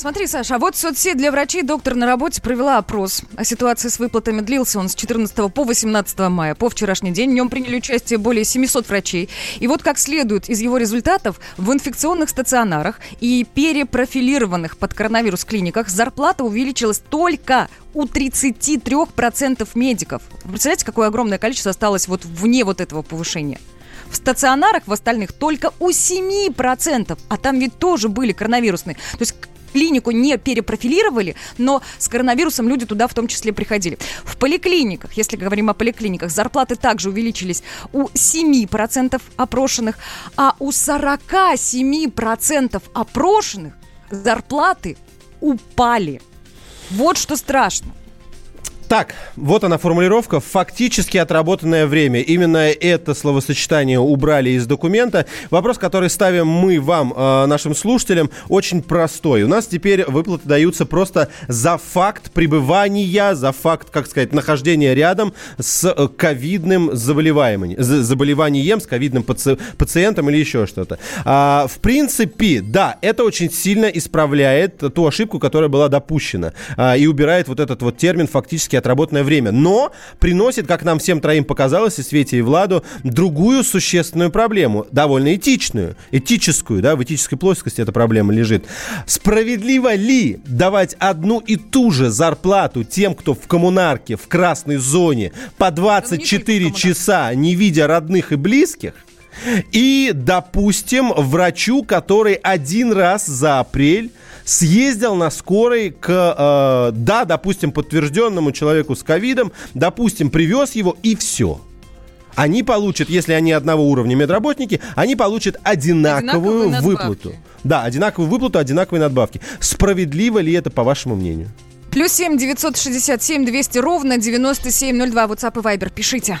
Смотри, Саша, а вот соцсеть для врачей «Доктор на работе» провела опрос о ситуации с выплатами. Длился он с 14 по 18 мая. По вчерашний день в нем приняли участие более 700 врачей. И вот как следует из его результатов, в инфекционных стационарах и перепрофилированных под коронавирус клиниках зарплата увеличилась только у 33% медиков. Вы представляете, какое огромное количество осталось вот вне вот этого повышения? В стационарах в остальных только у 7%, а там ведь тоже были коронавирусные. То есть клинику не перепрофилировали, но с коронавирусом люди туда в том числе приходили. В поликлиниках, если говорим о поликлиниках, зарплаты также увеличились у 7% опрошенных, а у 47% опрошенных зарплаты упали. Вот что страшно. Так, вот она формулировка. Фактически отработанное время. Именно это словосочетание убрали из документа. Вопрос, который ставим мы вам, э, нашим слушателям, очень простой. У нас теперь выплаты даются просто за факт пребывания, за факт, как сказать, нахождения рядом с э, ковидным заболеванием, заболеванием, с ковидным паци- пациентом или еще что-то. А, в принципе, да, это очень сильно исправляет ту ошибку, которая была допущена. А, и убирает вот этот вот термин фактически отработанное время, но приносит, как нам всем троим показалось, и Свете, и Владу, другую существенную проблему, довольно этичную, этическую, да, в этической плоскости эта проблема лежит. Справедливо ли давать одну и ту же зарплату тем, кто в коммунарке, в красной зоне по 24 часа, не видя родных и близких, и, допустим, врачу, который один раз за апрель съездил на скорой к, э, да, допустим, подтвержденному человеку с ковидом, допустим, привез его и все. Они получат, если они одного уровня медработники, они получат одинаковую выплату. Да, одинаковую выплату, одинаковые надбавки. Справедливо ли это, по вашему мнению? Плюс семь девятьсот шестьдесят семь двести ровно девяносто семь ноль два. WhatsApp и Viber. Пишите.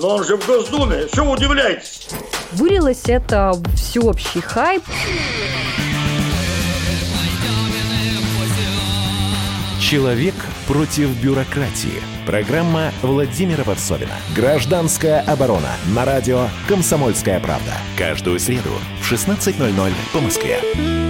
Но он же в Госдуме. Что вы удивляетесь? Вылилось это всеобщий хайп. Человек против бюрократии. Программа Владимира Варсовина. Гражданская оборона. На радио «Комсомольская правда». Каждую среду в 16.00 по Москве.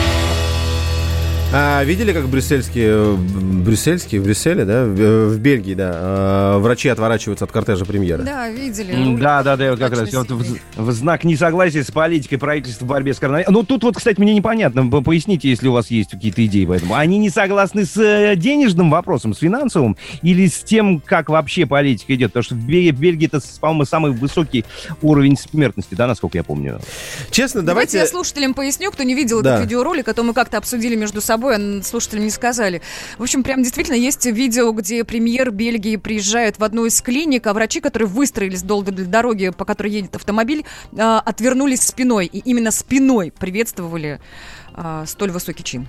А, видели, как брюссельские, брюссельские в Брюсселе, да, в, Бельгии, да, э, врачи отворачиваются от кортежа премьера? Да, видели. Да, да, да, вот как раз вот в, в знак несогласия с политикой правительства в борьбе с коронавирусом. Ну, тут вот, кстати, мне непонятно, поясните, если у вас есть какие-то идеи по этому. Они не согласны с э, денежным вопросом, с финансовым, или с тем, как вообще политика идет? Потому что в Бельгии, в Бельгии это, по-моему, самый высокий уровень смертности, да, насколько я помню. Честно, Давайте давайте... я слушателям поясню, кто не видел Да. этот видеоролик, а то мы как-то обсудили между собой, а слушателям не сказали. В общем, прям действительно есть видео, где премьер Бельгии приезжает в одну из клиник, а врачи, которые выстроились долго для дороги, по которой едет автомобиль, а, отвернулись спиной. И именно спиной приветствовали а, столь высокий чин.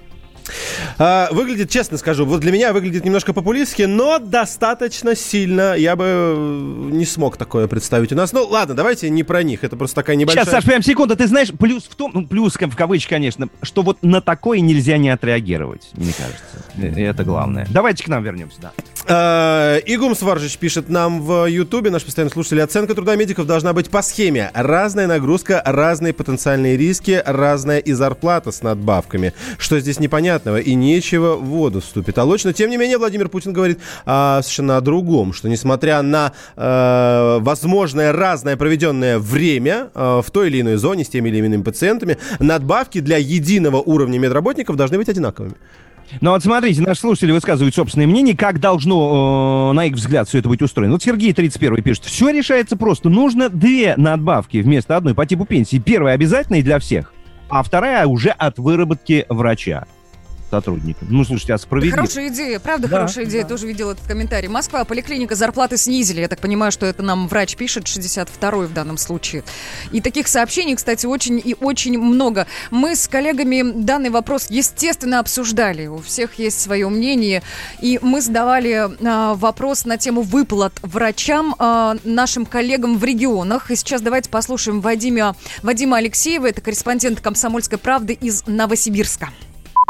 А, выглядит, честно скажу, вот для меня выглядит немножко популистски, но достаточно сильно. Я бы э, не смог такое представить у нас. Ну, ладно, давайте не про них. Это просто такая небольшая... Сейчас, Саш, прям секунду, ты знаешь, плюс в том, ну, плюс в кавычках, конечно, что вот на такое нельзя не отреагировать, мне кажется. Э, Это главное. Давайте к нам вернемся, да. А, Игум Сваржич пишет нам в Ютубе, наш постоянный слушатель, оценка труда медиков должна быть по схеме. Разная нагрузка, разные потенциальные риски, разная и зарплата с надбавками. Что здесь непонятного и нечего в воду вступит. А лучше, но тем не менее Владимир Путин говорит а, совершенно о другом, что несмотря на э, возможное разное проведенное время э, в той или иной зоне с теми или иными пациентами, надбавки для единого уровня медработников должны быть одинаковыми. Ну вот смотрите, наши слушатели высказывают собственное мнение, как должно, э, на их взгляд, все это быть устроено. Вот Сергей 31 пишет, все решается просто. Нужно две надбавки вместо одной по типу пенсии. Первая обязательная для всех, а вторая уже от выработки врача сотрудников. Ну, слушайте, а Да справедливо. хорошая идея, правда Да, хорошая идея, тоже видел этот комментарий. Москва, поликлиника, зарплаты снизили. Я так понимаю, что это нам врач пишет, 62-й в данном случае. И таких сообщений, кстати, очень и очень много. Мы с коллегами данный вопрос, естественно, обсуждали. У всех есть свое мнение. И мы задавали а, вопрос на тему выплат врачам а, нашим коллегам в регионах. И сейчас давайте послушаем Вадима, Вадима Алексеева, это корреспондент «Комсомольской правды» из Новосибирска.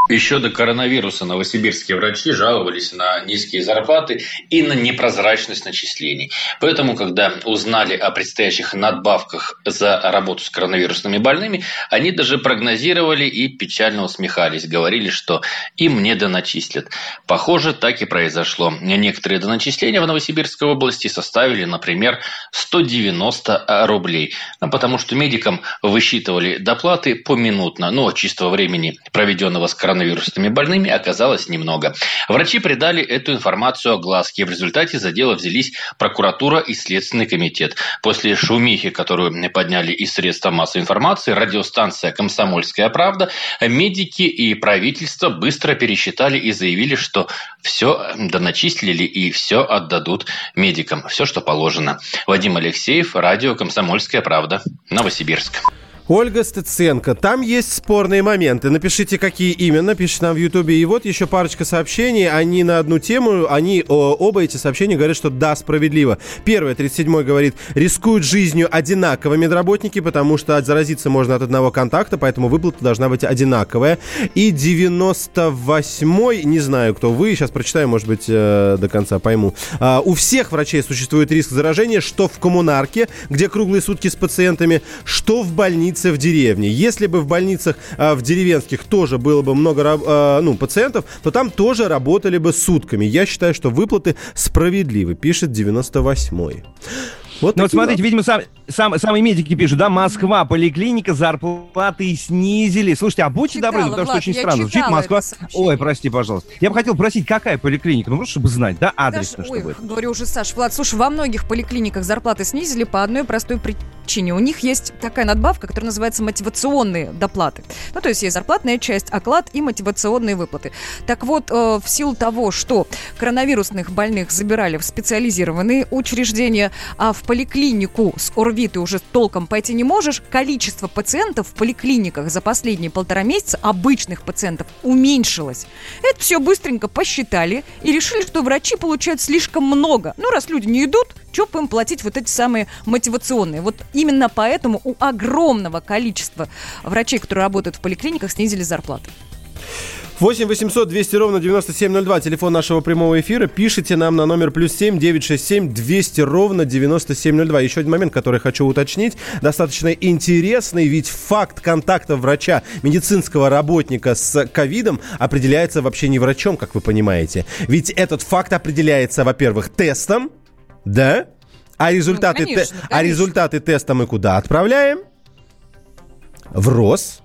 Еще до коронавируса новосибирские врачи жаловались на низкие зарплаты и на непрозрачность начислений. Поэтому, когда узнали о предстоящих надбавках за работу с коронавирусными больными, они даже прогнозировали и печально усмехались. Говорили, что им не доначислят. Похоже, так и произошло. Некоторые доначисления в Новосибирской области составили, например, 190 рублей. Ну, потому что медикам высчитывали доплаты поминутно, но чистого времени, проведенного с коронавирусными больными, оказалось немного. Врачи придали эту информацию огласке. В результате за дело взялись прокуратура и Следственный комитет. После шумихи, которую подняли из средства массовой информации, радиостанция «Комсомольская правда», медики и правительство быстро пересчитали и заявили, что все доначислили и все отдадут медикам. Все, что положено. Вадим Алексеев, радио «Комсомольская правда», Новосибирск. Ольга Стеценко. Там есть спорные моменты. Напишите, какие именно. Пишите нам в Ютубе. И вот еще парочка сообщений. Они на одну тему. Они о, оба эти сообщения говорят, что да, справедливо. Первое, 37-й говорит, рискуют жизнью одинаково медработники, потому что заразиться можно от одного контакта, поэтому выплата должна быть одинаковая. И 98-й, не знаю, кто вы, сейчас прочитаю, может быть, э, до конца пойму. А, у всех врачей существует риск заражения, что в коммунарке, где круглые сутки с пациентами, что в больнице больнице в деревне. Если бы в больницах э, в деревенских тоже было бы много э, ну, пациентов, то там тоже работали бы сутками. Я считаю, что выплаты справедливы, пишет 98-й. Вот ну вот смотрите, видимо, сам, сам, самые медики пишут, да, Москва, поликлиника, зарплаты снизили. Слушайте, а будьте читала, добры, потому Влад, что очень странно. Звучит Москва. Ой, прости, пожалуйста. Я бы хотел просить, какая поликлиника? Ну, просто чтобы знать, да, адресно, Саш, чтобы ой, говорю уже, Саш, Влад, слушай, во многих поликлиниках зарплаты снизили по одной простой причине. У них есть такая надбавка, которая называется мотивационные доплаты. Ну, то есть есть зарплатная часть, оклад и мотивационные выплаты. Так вот, э, в силу того, что коронавирусных больных забирали в специализированные учреждения, а в поликлинику с ОРВИ ты уже толком пойти не можешь, количество пациентов в поликлиниках за последние полтора месяца, обычных пациентов, уменьшилось. Это все быстренько посчитали и решили, что врачи получают слишком много. Ну, раз люди не идут, что им платить вот эти самые мотивационные? Вот именно поэтому у огромного количества врачей, которые работают в поликлиниках, снизили зарплаты. 8 800 200 ровно 9702, телефон нашего прямого эфира. Пишите нам на номер плюс 7 967 200 ровно 9702. Еще один момент, который хочу уточнить. Достаточно интересный, ведь факт контакта врача, медицинского работника с ковидом определяется вообще не врачом, как вы понимаете. Ведь этот факт определяется, во-первых, тестом, да? А результаты, ну, конечно, те, конечно. а результаты теста мы куда отправляем? В РОС.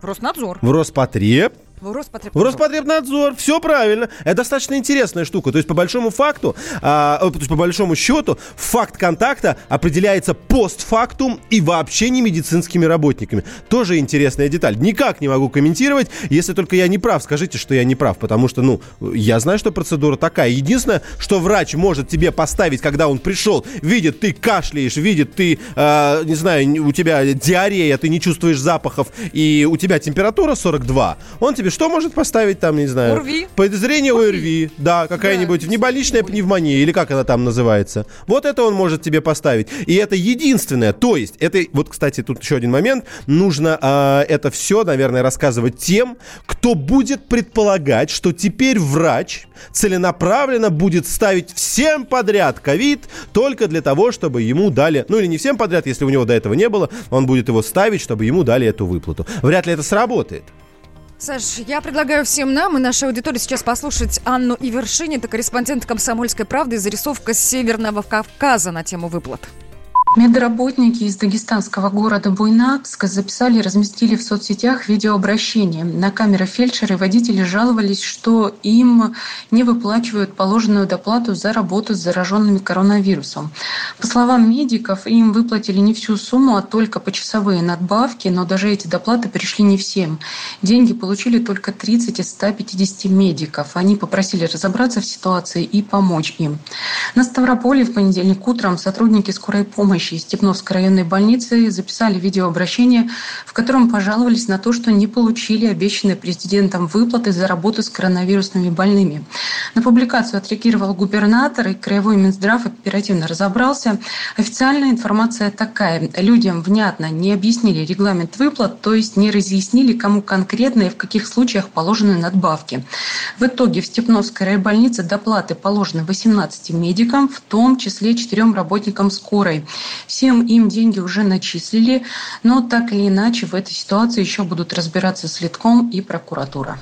В Роснадзор. В Роспотреб. В Роспотребнадзор. В Роспотребнадзор. Все правильно. Это достаточно интересная штука. То есть, по большому факту, а, то есть, по большому счету, факт контакта определяется постфактум и вообще не медицинскими работниками. Тоже интересная деталь. Никак не могу комментировать. Если только я не прав, скажите, что я не прав. Потому что, ну, я знаю, что процедура такая. Единственное, что врач может тебе поставить, когда он пришел, видит, ты кашляешь, видит, ты, э, не знаю, у тебя диарея, ты не чувствуешь запахов, и у тебя температура 42, он тебе что может поставить там, не знаю? ОРВИ. Подозрение ОРВИ, да, какая-нибудь да, внебольничная пневмония, или как она там называется. Вот это он может тебе поставить. И это единственное. То есть, это, вот, кстати, тут еще один момент. Нужно э, это все, наверное, рассказывать тем, кто будет предполагать, что теперь врач целенаправленно будет ставить всем подряд ковид только для того, чтобы ему дали, ну или не всем подряд, если у него до этого не было, он будет его ставить, чтобы ему дали эту выплату. Вряд ли это сработает. Саш, я предлагаю всем нам и нашей аудитории сейчас послушать Анну Ивершини, это корреспондент «Комсомольской правды» и зарисовка Северного Кавказа на тему выплат. Медработники из дагестанского города Буйнакска записали и разместили в соцсетях видеообращение. На камеры фельдшеры водители жаловались, что им не выплачивают положенную доплату за работу с зараженными коронавирусом. По словам медиков, им выплатили не всю сумму, а только почасовые надбавки, но даже эти доплаты пришли не всем. Деньги получили только 30 из 150 медиков. Они попросили разобраться в ситуации и помочь им. На Ставрополе в понедельник утром сотрудники скорой помощи помощи из Степновской районной больницы записали видеообращение, в котором пожаловались на то, что не получили обещанные президентом выплаты за работу с коронавирусными больными. На публикацию отреагировал губернатор и Краевой Минздрав оперативно разобрался. Официальная информация такая. Людям внятно не объяснили регламент выплат, то есть не разъяснили, кому конкретно и в каких случаях положены надбавки. В итоге в Степновской райбольнице доплаты положены 18 медикам, в том числе четырем работникам скорой. Всем им деньги уже начислили, но так или иначе в этой ситуации еще будут разбираться следком и прокуратура.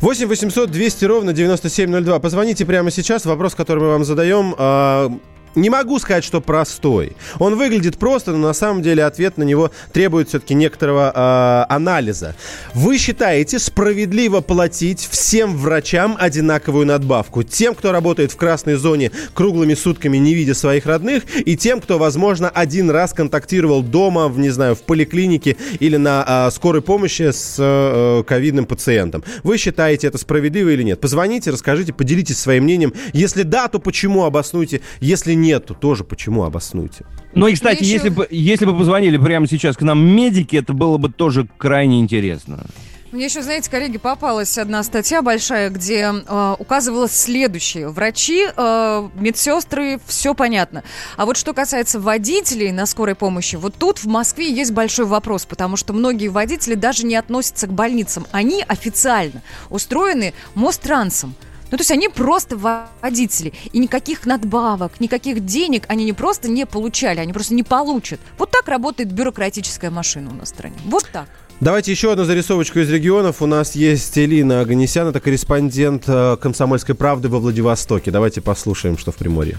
8 800 200 ровно 9702. Позвоните прямо сейчас. Вопрос, который мы вам задаем. Не могу сказать, что простой. Он выглядит просто, но на самом деле ответ на него требует все-таки некоторого э, анализа. Вы считаете справедливо платить всем врачам одинаковую надбавку? Тем, кто работает в красной зоне круглыми сутками, не видя своих родных, и тем, кто, возможно, один раз контактировал дома, в, не знаю, в поликлинике или на э, скорой помощи с э, ковидным пациентом. Вы считаете это справедливо или нет? Позвоните, расскажите, поделитесь своим мнением. Если да, то почему обоснуйте? Если нету, тоже почему обоснуйте. Ну и, кстати, еще- если бы, если бы позвонили прямо сейчас к нам медики, это было бы тоже крайне интересно. Мне еще, знаете, коллеги, попалась одна статья большая, где э, указывалось следующее. Врачи, э, медсестры, все понятно. А вот что касается водителей на скорой помощи, вот тут в Москве есть большой вопрос, потому что многие водители даже не относятся к больницам. Они официально устроены Мострансом. Ну, то есть они просто водители. И никаких надбавок, никаких денег они не просто не получали, они просто не получат. Вот так работает бюрократическая машина у нас в стране. Вот так. Давайте еще одну зарисовочку из регионов. У нас есть Элина Аганесян, это корреспондент э, «Комсомольской правды» во Владивостоке. Давайте послушаем, что в Приморье.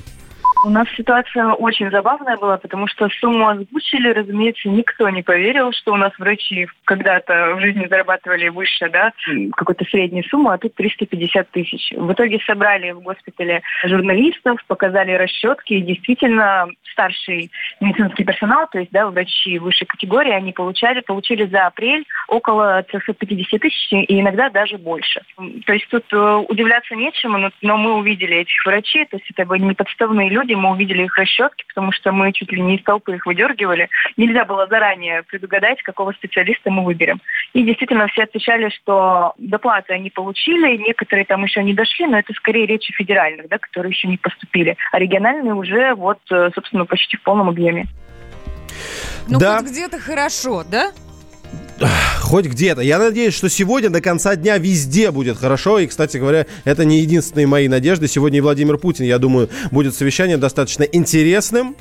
У нас ситуация очень забавная была, потому что сумму озвучили, разумеется, никто не поверил, что у нас врачи когда-то в жизни зарабатывали выше, да, какой-то средней суммы, а тут 350 тысяч. В итоге собрали в госпитале журналистов, показали расчетки, и действительно старший медицинский персонал, то есть, да, врачи высшей категории, они получали, получили за апрель около 350 тысяч и иногда даже больше. То есть тут э, удивляться нечему, но, но мы увидели этих врачей, то есть это были не подставные люди, мы увидели их расчетки, потому что мы чуть ли не из толпы их выдергивали. Нельзя было заранее предугадать, какого специалиста мы выберем. И действительно все отвечали, что доплаты они получили, некоторые там еще не дошли, но это скорее речи федеральных, да, которые еще не поступили. А региональные уже вот, э, собственно, почти в полном объеме. Ну, Да. хоть где-то хорошо, да? Хоть где-то. Я надеюсь, что сегодня до конца дня везде будет хорошо. И, кстати говоря, это не единственные мои надежды. Сегодня и Владимир Путин, я думаю, будет совещание достаточно интересным.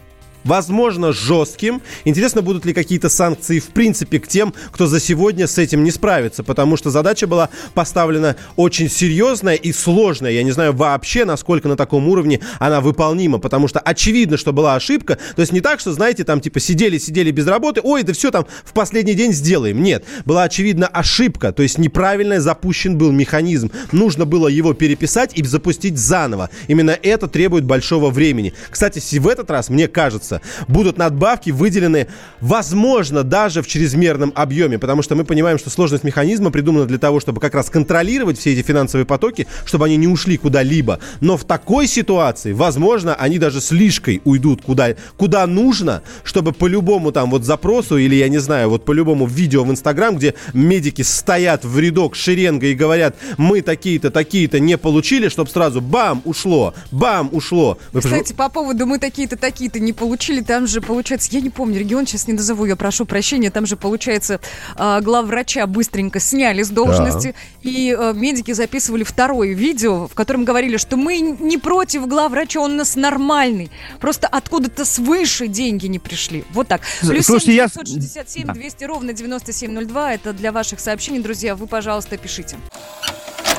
Возможно, жестким. Интересно, будут ли какие-то санкции в принципе к тем, кто за сегодня с этим не справится. Потому что задача была поставлена очень серьезная и сложная. Я не знаю вообще, насколько на таком уровне она выполнима. Потому что очевидно, что была ошибка. То есть не так, что, знаете, там типа сидели-сидели без работы. Ой, да все там в последний день сделаем. Нет, была очевидна ошибка. То есть неправильно запущен был механизм. Нужно было его переписать и запустить заново. Именно это требует большого времени. Кстати, в этот раз, мне кажется, будут надбавки выделены, возможно, даже в чрезмерном объеме, потому что мы понимаем, что сложность механизма придумана для того, чтобы как раз контролировать все эти финансовые потоки, чтобы они не ушли куда-либо. Но в такой ситуации, возможно, они даже слишком уйдут куда, куда нужно, чтобы по любому там вот запросу или, я не знаю, вот по любому видео в Инстаграм, где медики стоят в рядок шеренгой и говорят, мы такие-то, такие-то не получили, чтобы сразу бам, ушло, бам, ушло. Вы Кстати, по поводу мы такие-то, такие-то не получили, там же, получается, я не помню, регион сейчас не назову, я прошу прощения, там же, получается, а, главврача быстренько сняли с должности, и а, медики записывали второе видео, в котором говорили, что мы не против главврача, он у нас нормальный, просто откуда-то свыше деньги не пришли. Вот так. Плюс Слушайте, я- 967 Да. 200 ровно 9702, это для ваших сообщений, друзья, вы, пожалуйста, пишите.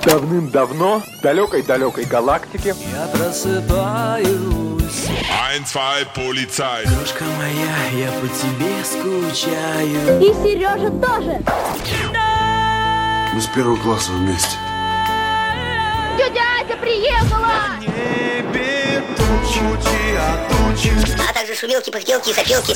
Давным-давно в далекой-далекой галактике Я просыпаюсь Ein, zwei, Polizei. Крошка моя, я по тебе скучаю И Сережа тоже. Мы с первого класса вместе. Тетя Ася приехала! А также шумелки, пыхтелки и сопелки.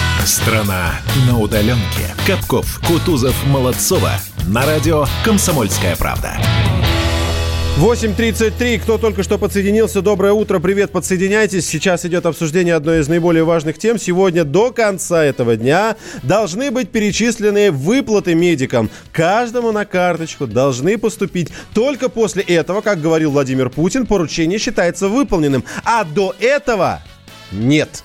Страна на удаленке. Капков, Кутузов, Молодцова. На радио «Комсомольская правда». 8.33. Кто только что подсоединился, доброе утро, привет, подсоединяйтесь. Сейчас идет обсуждение одной из наиболее важных тем. Сегодня до конца этого дня должны быть перечислены выплаты медикам. Каждому на карточку должны поступить. Только после этого, как говорил Владимир Путин, поручение считается выполненным. А до этого нет.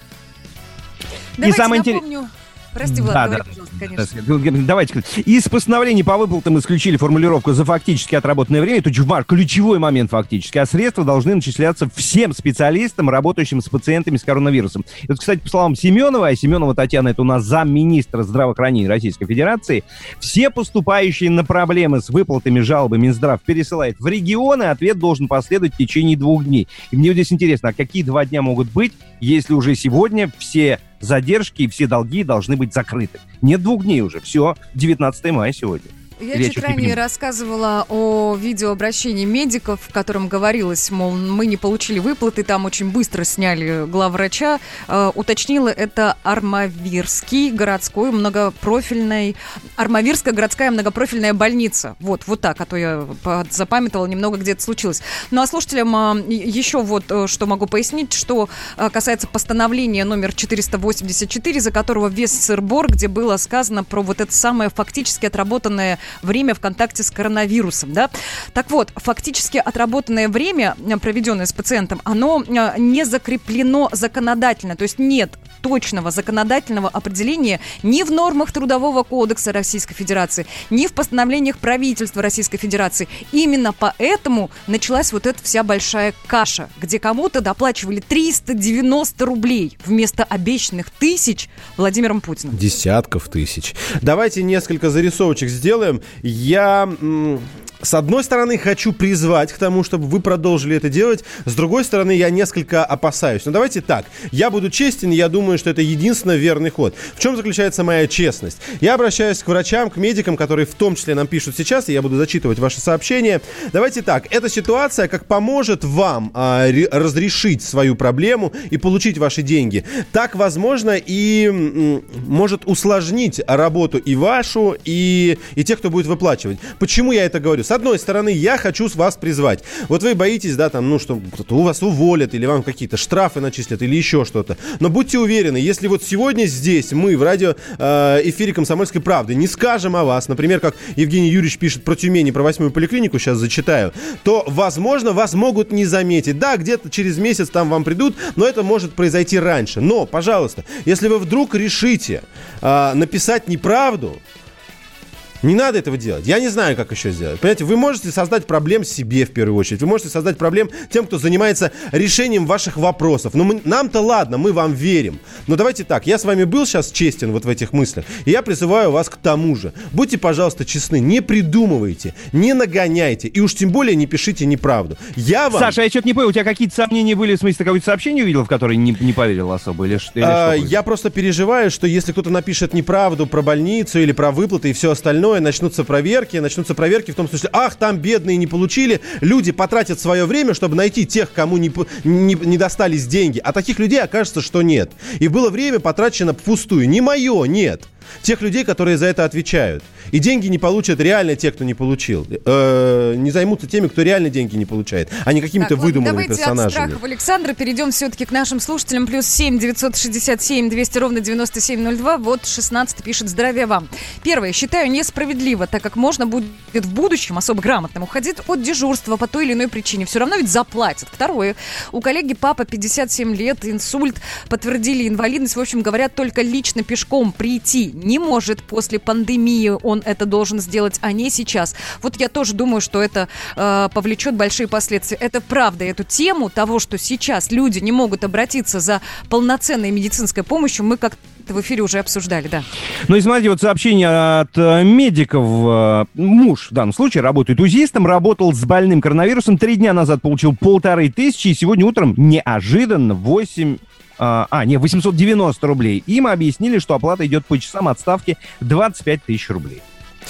Давайте самое интерес- напомню Прости, Влад, Да, говори, да. пожалуйста, конечно. Давайте. Из постановлений по выплатам исключили формулировку «за фактически отработанное время». Это чувак, ключевой момент фактически. А средства должны начисляться всем специалистам, работающим с пациентами с коронавирусом. И вот, кстати, по словам Семенова, а Семенова Татьяна, это у нас замминистра здравоохранения Российской Федерации, все поступающие на проблемы с выплатами жалобы Минздрав пересылает в регионы, ответ должен последовать в течение двух дней. И мне вот здесь интересно, а какие два дня могут быть, если уже сегодня все задержки и все долги должны быть закрыты? Нет двух дней уже, все, 19 мая сегодня. Я Или чуть ранее рассказывала о видеообращении медиков, в котором говорилось, мол, мы не получили выплаты, там очень быстро сняли главврача. Э, уточнила, это Армавирский городской многопрофильный, Армавирская городская многопрофильная больница. Вот, вот так, а то я запамятовала немного, где это случилось. Ну а слушателям э, еще вот э, что могу пояснить, что э, касается постановления номер 484, за которого вес сыр-бор, где было сказано про вот это самое фактически отработанное время в контакте с коронавирусом, да. Так вот, фактически отработанное время, проведенное с пациентом, оно э, не закреплено законодательно, то есть нет точного законодательного определения ни в нормах Трудового кодекса Российской Федерации, ни в постановлениях правительства Российской Федерации. Именно поэтому началась вот эта вся большая каша, где кому-то доплачивали 390 рублей вместо обещанных тысяч Владимиром Путиным. Десятков тысяч. Давайте несколько зарисовочек сделаем. Я, с одной стороны, хочу призвать к тому, чтобы вы продолжили это делать. С другой стороны, я несколько опасаюсь. Но давайте так. Я буду честен, я думаю, что это единственно верный ход. В чем заключается моя честность? Я обращаюсь к врачам, к медикам, которые в том числе нам пишут сейчас, и я буду зачитывать ваши сообщения. Давайте так. Эта ситуация как поможет вам а, ре- разрешить свою проблему и получить ваши деньги, так, возможно, и м, может усложнить работу и вашу, и, и тех, кто будет выплачивать. Почему я это говорю? С одной стороны, я хочу с вас призвать. Вот вы боитесь, да, там, ну, что у вас уволят, или вам какие-то штрафы начислят, или еще что-то. Но будьте уверены, если вот сегодня здесь мы в радио э, эфире «Комсомольской правды» не скажем о вас, например, как Евгений Юрьевич пишет про Тюмень про восьмую поликлинику, сейчас зачитаю, то, возможно, вас могут не заметить. Да, где-то через месяц там вам придут, но это может произойти раньше. Но, пожалуйста, если вы вдруг решите э, написать неправду, не надо этого делать. Я не знаю, как еще сделать. Понимаете, вы можете создать проблем себе в первую очередь. Вы можете создать проблем тем, кто занимается решением ваших вопросов. Но мы- нам-то ладно, мы вам верим. Но давайте так, я с вами был сейчас честен вот в этих мыслях, и я призываю вас к тому же. Будьте, пожалуйста, честны, не придумывайте, не нагоняйте, и уж тем более не пишите неправду. Я вам... Саша, я что-то не понял, у тебя какие-то сомнения были, в смысле, ты какое-то сообщение увидел, в которое не, не поверил особо, или, или А, что? я просто переживаю, что если кто-то напишет неправду про больницу или про выплаты и все остальное, начнутся проверки, начнутся проверки в том смысле, ах, там бедные не получили, люди потратят свое время, чтобы найти тех, кому не, не, не достались деньги, а таких людей окажется, что нет. И было время потрачено впустую. Не мое, нет. Тех людей, которые за это отвечают. И деньги не получат реально те, кто не получил. Э, не займутся теми, кто реально деньги не получает, а не какими-то выдуманными давайте персонажами. от страхов Александра перейдем все-таки к нашим слушателям. Плюс 7 967 200 ровно 9702. Вот 16 пишет «Здравия вам». Первое. Считаю несправедливо, так как можно будет в будущем особо грамотным уходить от дежурства по той или иной причине. Все равно ведь заплатят. Второе. У коллеги папа 57 лет, инсульт, подтвердили инвалидность. В общем, говорят, только лично пешком прийти не может. После пандемии он это должен сделать, а не сейчас. Вот я тоже думаю, что это э, повлечет большие последствия. Это правда. Эту тему того, что сейчас люди не могут обратиться за полноценной медицинской помощью, мы как в эфире уже обсуждали, да. Ну и смотрите, вот сообщение от э, медиков. Э, Муж в данном случае работает узистом, работал с больным коронавирусом. Три дня назад получил полторы тысячи, и сегодня утром неожиданно 8 а, а, не, 890 рублей. Им объяснили, что оплата идет по часам отставки 25 тысяч рублей.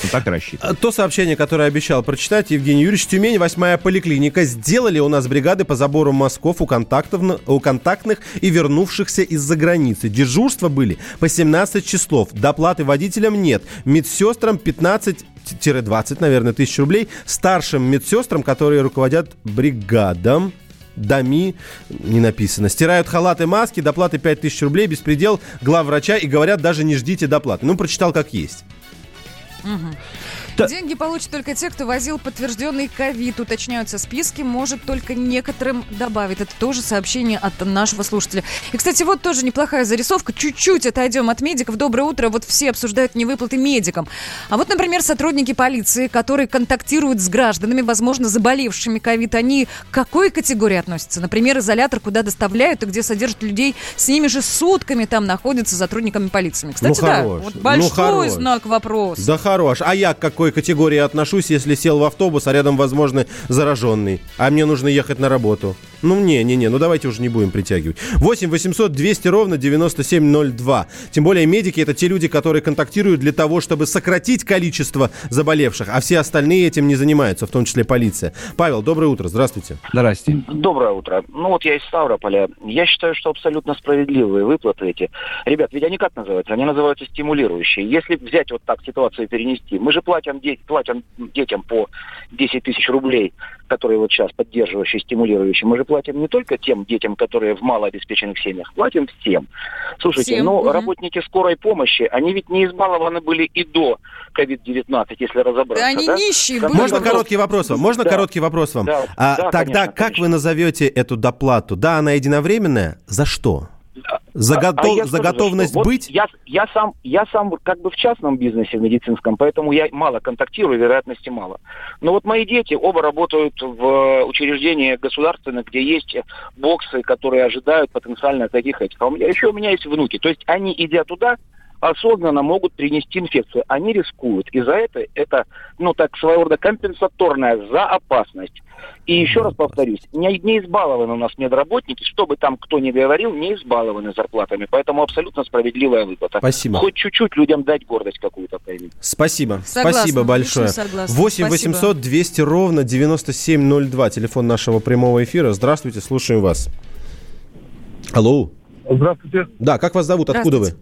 Ну, так рассчитано. А, То сообщение, которое обещал прочитать Евгений Юрьевич, Тюмень, восьмая поликлиника. Сделали у нас бригады по забору мазков у, контактов, у контактных и вернувшихся из-за границы. Дежурства были по 17 часов. Доплаты водителям нет. Медсестрам 15-20, наверное, тысяч рублей. Старшим медсестрам, которые руководят бригадам, ДАМИ, не написано. Стирают халаты, маски, доплаты 5000 рублей, беспредел главврача и говорят, даже не ждите доплаты. Ну, прочитал как есть. Мгм. Да. Деньги получат только те, кто возил подтвержденный ковид. Уточняются списки, может только некоторым добавить. Это тоже сообщение от нашего слушателя. И, кстати, вот тоже неплохая зарисовка. Чуть-чуть отойдем от медиков. Доброе утро. Вот все обсуждают невыплаты медикам. А вот, например, сотрудники полиции, которые контактируют с гражданами, возможно, заболевшими ковид, они к какой категории относятся? Например, изолятор, куда доставляют и где содержат людей, с ними же сутками там находятся сотрудниками полиции. Кстати, Ну, да, хорош. вот Ну, большой хорош. знак вопроса. Да хорош. А я к какой категории отношусь, если сел в автобус, а рядом, возможно, зараженный? А мне нужно ехать на работу. Ну, не, не, не, ну давайте уже не будем притягивать. 8 800 200 ровно 9702. Тем более медики это те люди, которые контактируют для того, чтобы сократить количество заболевших, а все остальные этим не занимаются, в том числе полиция. Павел, доброе утро, здравствуйте. Здрасте. Доброе утро. Ну вот я из Ставрополя. Я считаю, что абсолютно справедливые выплаты эти. Ребят, ведь они как называются? Они называются стимулирующие. Если взять вот так ситуацию и перенести, мы же платим, де- платим детям по 10 тысяч рублей, которые вот сейчас поддерживающие, стимулирующие. Мы же платим не только тем детям, которые в малообеспеченных семьях, платим всем. Слушайте, Всем, ну мгм. работники скорой помощи, они ведь не избалованы были и до COVID-19, если разобраться. Да они нищие были. Можно короткий вопрос вам? Можно Да. короткий вопрос вам? Да, А, да, тогда конечно, как вы назовете эту доплату? Да, она единовременная. За что? За, готов- а за готовность что вот быть? Я, я, сам, я сам как бы в частном бизнесе, в медицинском, поэтому я мало контактирую, вероятности мало. Но вот мои дети оба работают в учреждении государственных, где есть боксы, которые ожидают потенциально таких этих. А у меня, еще у меня есть внуки. То есть они, идя туда, осознанно могут принести инфекцию. Они рискуют. И за это это, ну так, своего рода компенсаторная за опасность. И еще раз повторюсь, не, не избалованы у нас медработники, что бы там кто ни говорил, не избалованы зарплатами. Поэтому абсолютно справедливая выплата. Спасибо. Хоть чуть-чуть людям дать гордость какую-то проявить. Спасибо. Согласна, Спасибо большое. согласна. 8 Спасибо. 800 200 ровно 9702. Телефон нашего прямого эфира. Здравствуйте, слушаем вас. Алло. Здравствуйте. Да, как вас зовут? Откуда вы?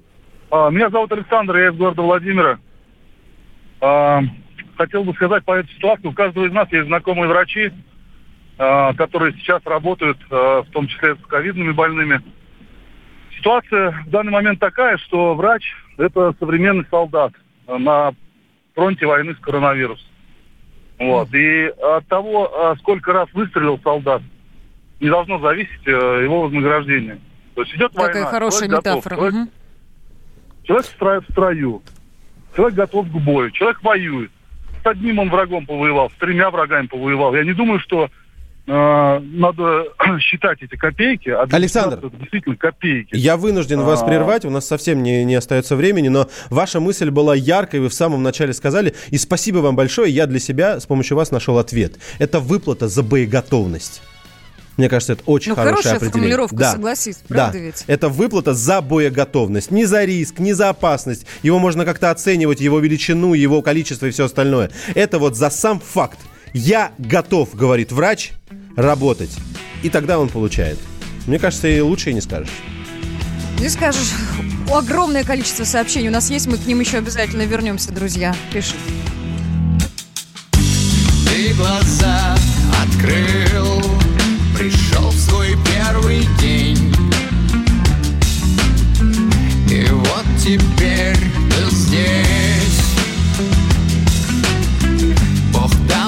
А, Меня зовут Александр, я из города Владимира. А, Хотел бы сказать по этой ситуации. У каждого из нас есть знакомые врачи, а, которые сейчас работают, в том числе с ковидными больными. Ситуация в данный момент такая, что врач – это современный солдат на фронте войны с коронавирусом. Вот. И от того, сколько раз выстрелил солдат, не должно зависеть э, его вознаграждение. То есть идет Какая война. хорошая человек готов, метафора. Человек в строю. Человек готов к бою. Человек воюет. С одним он врагом повоевал, с тремя врагами повоевал. Я не думаю, что э, надо считать эти копейки. А Александр. это действительно копейки. Я вынужден вас А. прервать, у нас совсем не, не остается времени, но ваша мысль была яркой, вы в самом начале сказали, и спасибо вам большое, я для себя с помощью вас нашел ответ. Это выплата за боеготовность. Мне кажется, это очень Ну, хорошее хорошая определение. формулировка, да. согласись, правда да. ведь? Это выплата за боеготовность. Не за риск, не за опасность. Его можно как-то оценивать, его величину, его количество и все остальное. Это вот за сам факт. Я готов, говорит врач, работать. И тогда он получает. Мне кажется, и лучше и не скажешь. Не скажешь. Огромное количество сообщений у нас есть, мы к ним еще обязательно вернемся, друзья. Пиши. Ты глаза открыл, первый день. И вот теперь ты здесь. Бог дал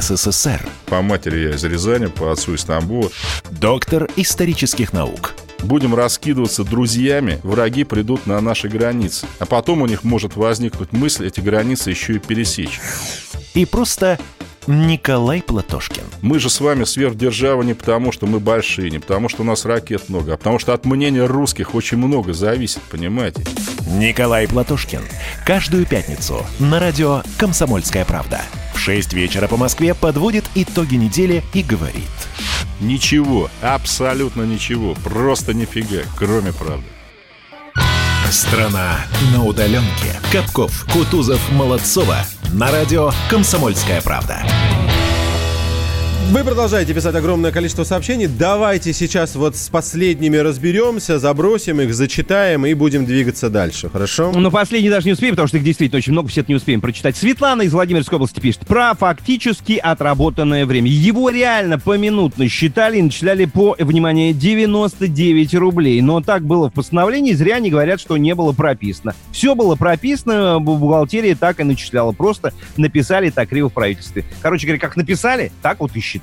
в СССР. По матери я из Рязани, по отцу из Тамбова. Доктор исторических наук. Будем раскидываться друзьями, враги придут на наши границы. А потом у них может возникнуть мысль эти границы еще и пересечь. И просто Николай Платошкин. Мы же с вами сверхдержава не потому, что мы большие, не потому, что у нас ракет много, а потому что от мнения русских очень много зависит, понимаете? Николай Платошкин. Каждую пятницу на радио «Комсомольская правда». В 6 вечера по Москве подводит итоги недели и говорит. Ничего, абсолютно ничего, просто нифига, кроме правды. Страна на удаленке. Капков, Кутузов, Молодцова. На радио «Комсомольская правда». Вы продолжаете писать огромное количество сообщений. Давайте сейчас вот с последними разберемся, забросим их, зачитаем и будем двигаться дальше. Хорошо? Ну, последний даже не успеем, потому что их действительно очень много, все это не успеем прочитать. Светлана из Владимирской области пишет про фактически отработанное время. Его реально поминутно считали и начисляли по, внимание, 99 рублей. Но так было в постановлении, зря не говорят, что не было прописано. Все было прописано, бухгалтерия так и начисляла. Просто написали так криво в правительстве. Короче говоря, как написали, так вот и считали.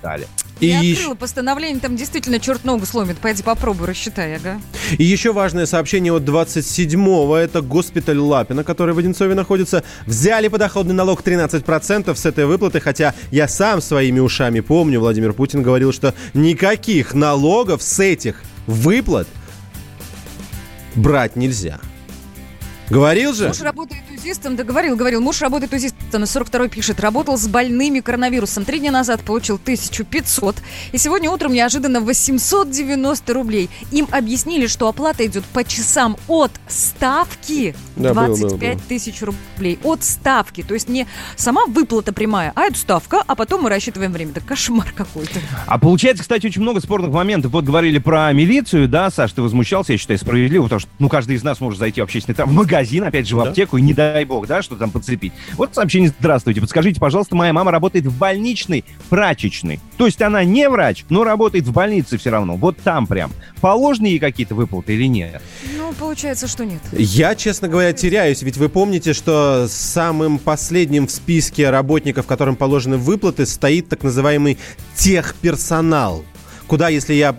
И Я открыла постановление, там действительно черт ногу сломит. Пойди попробуй, рассчитай, ага. И еще важное сообщение от 27-го. Это госпиталь Лапина, который в Одинцове находится. Взяли подоходный налог 13% с этой выплаты, хотя я сам своими ушами помню, Владимир Путин говорил, что никаких налогов с этих выплат брать нельзя. Говорил же? Муж работает УЗИстом, да говорил, говорил. Муж работает УЗИстом, на 42 пишет. Работал с больными коронавирусом. Три дня назад получил 1500. И сегодня утром неожиданно 890 рублей. Им объяснили, что оплата идет по часам от ставки Да, было, 25 было, было. тысяч рублей. От ставки. То есть не сама выплата прямая, а это ставка, а потом мы рассчитываем время. Да кошмар какой-то. А получается, кстати, очень много спорных моментов. Вот говорили про милицию, да, Саш, ты возмущался, я считаю, справедливо, потому что, ну, каждый из нас может зайти в общественный там, в магазин, опять же, в Да. аптеку, и не дай бог, да, что там подцепить. Вот сообщение, здравствуйте, подскажите, пожалуйста, моя мама работает в больничной прачечной. То есть она не врач, но работает в больнице все равно, вот там прям. Положены ей какие-то выплаты или нет? Ну, получается, что нет. Я, честно говоря, теряюсь, ведь вы помните, что самым последним в списке работников, которым положены выплаты, стоит так называемый техперсонал куда, если я,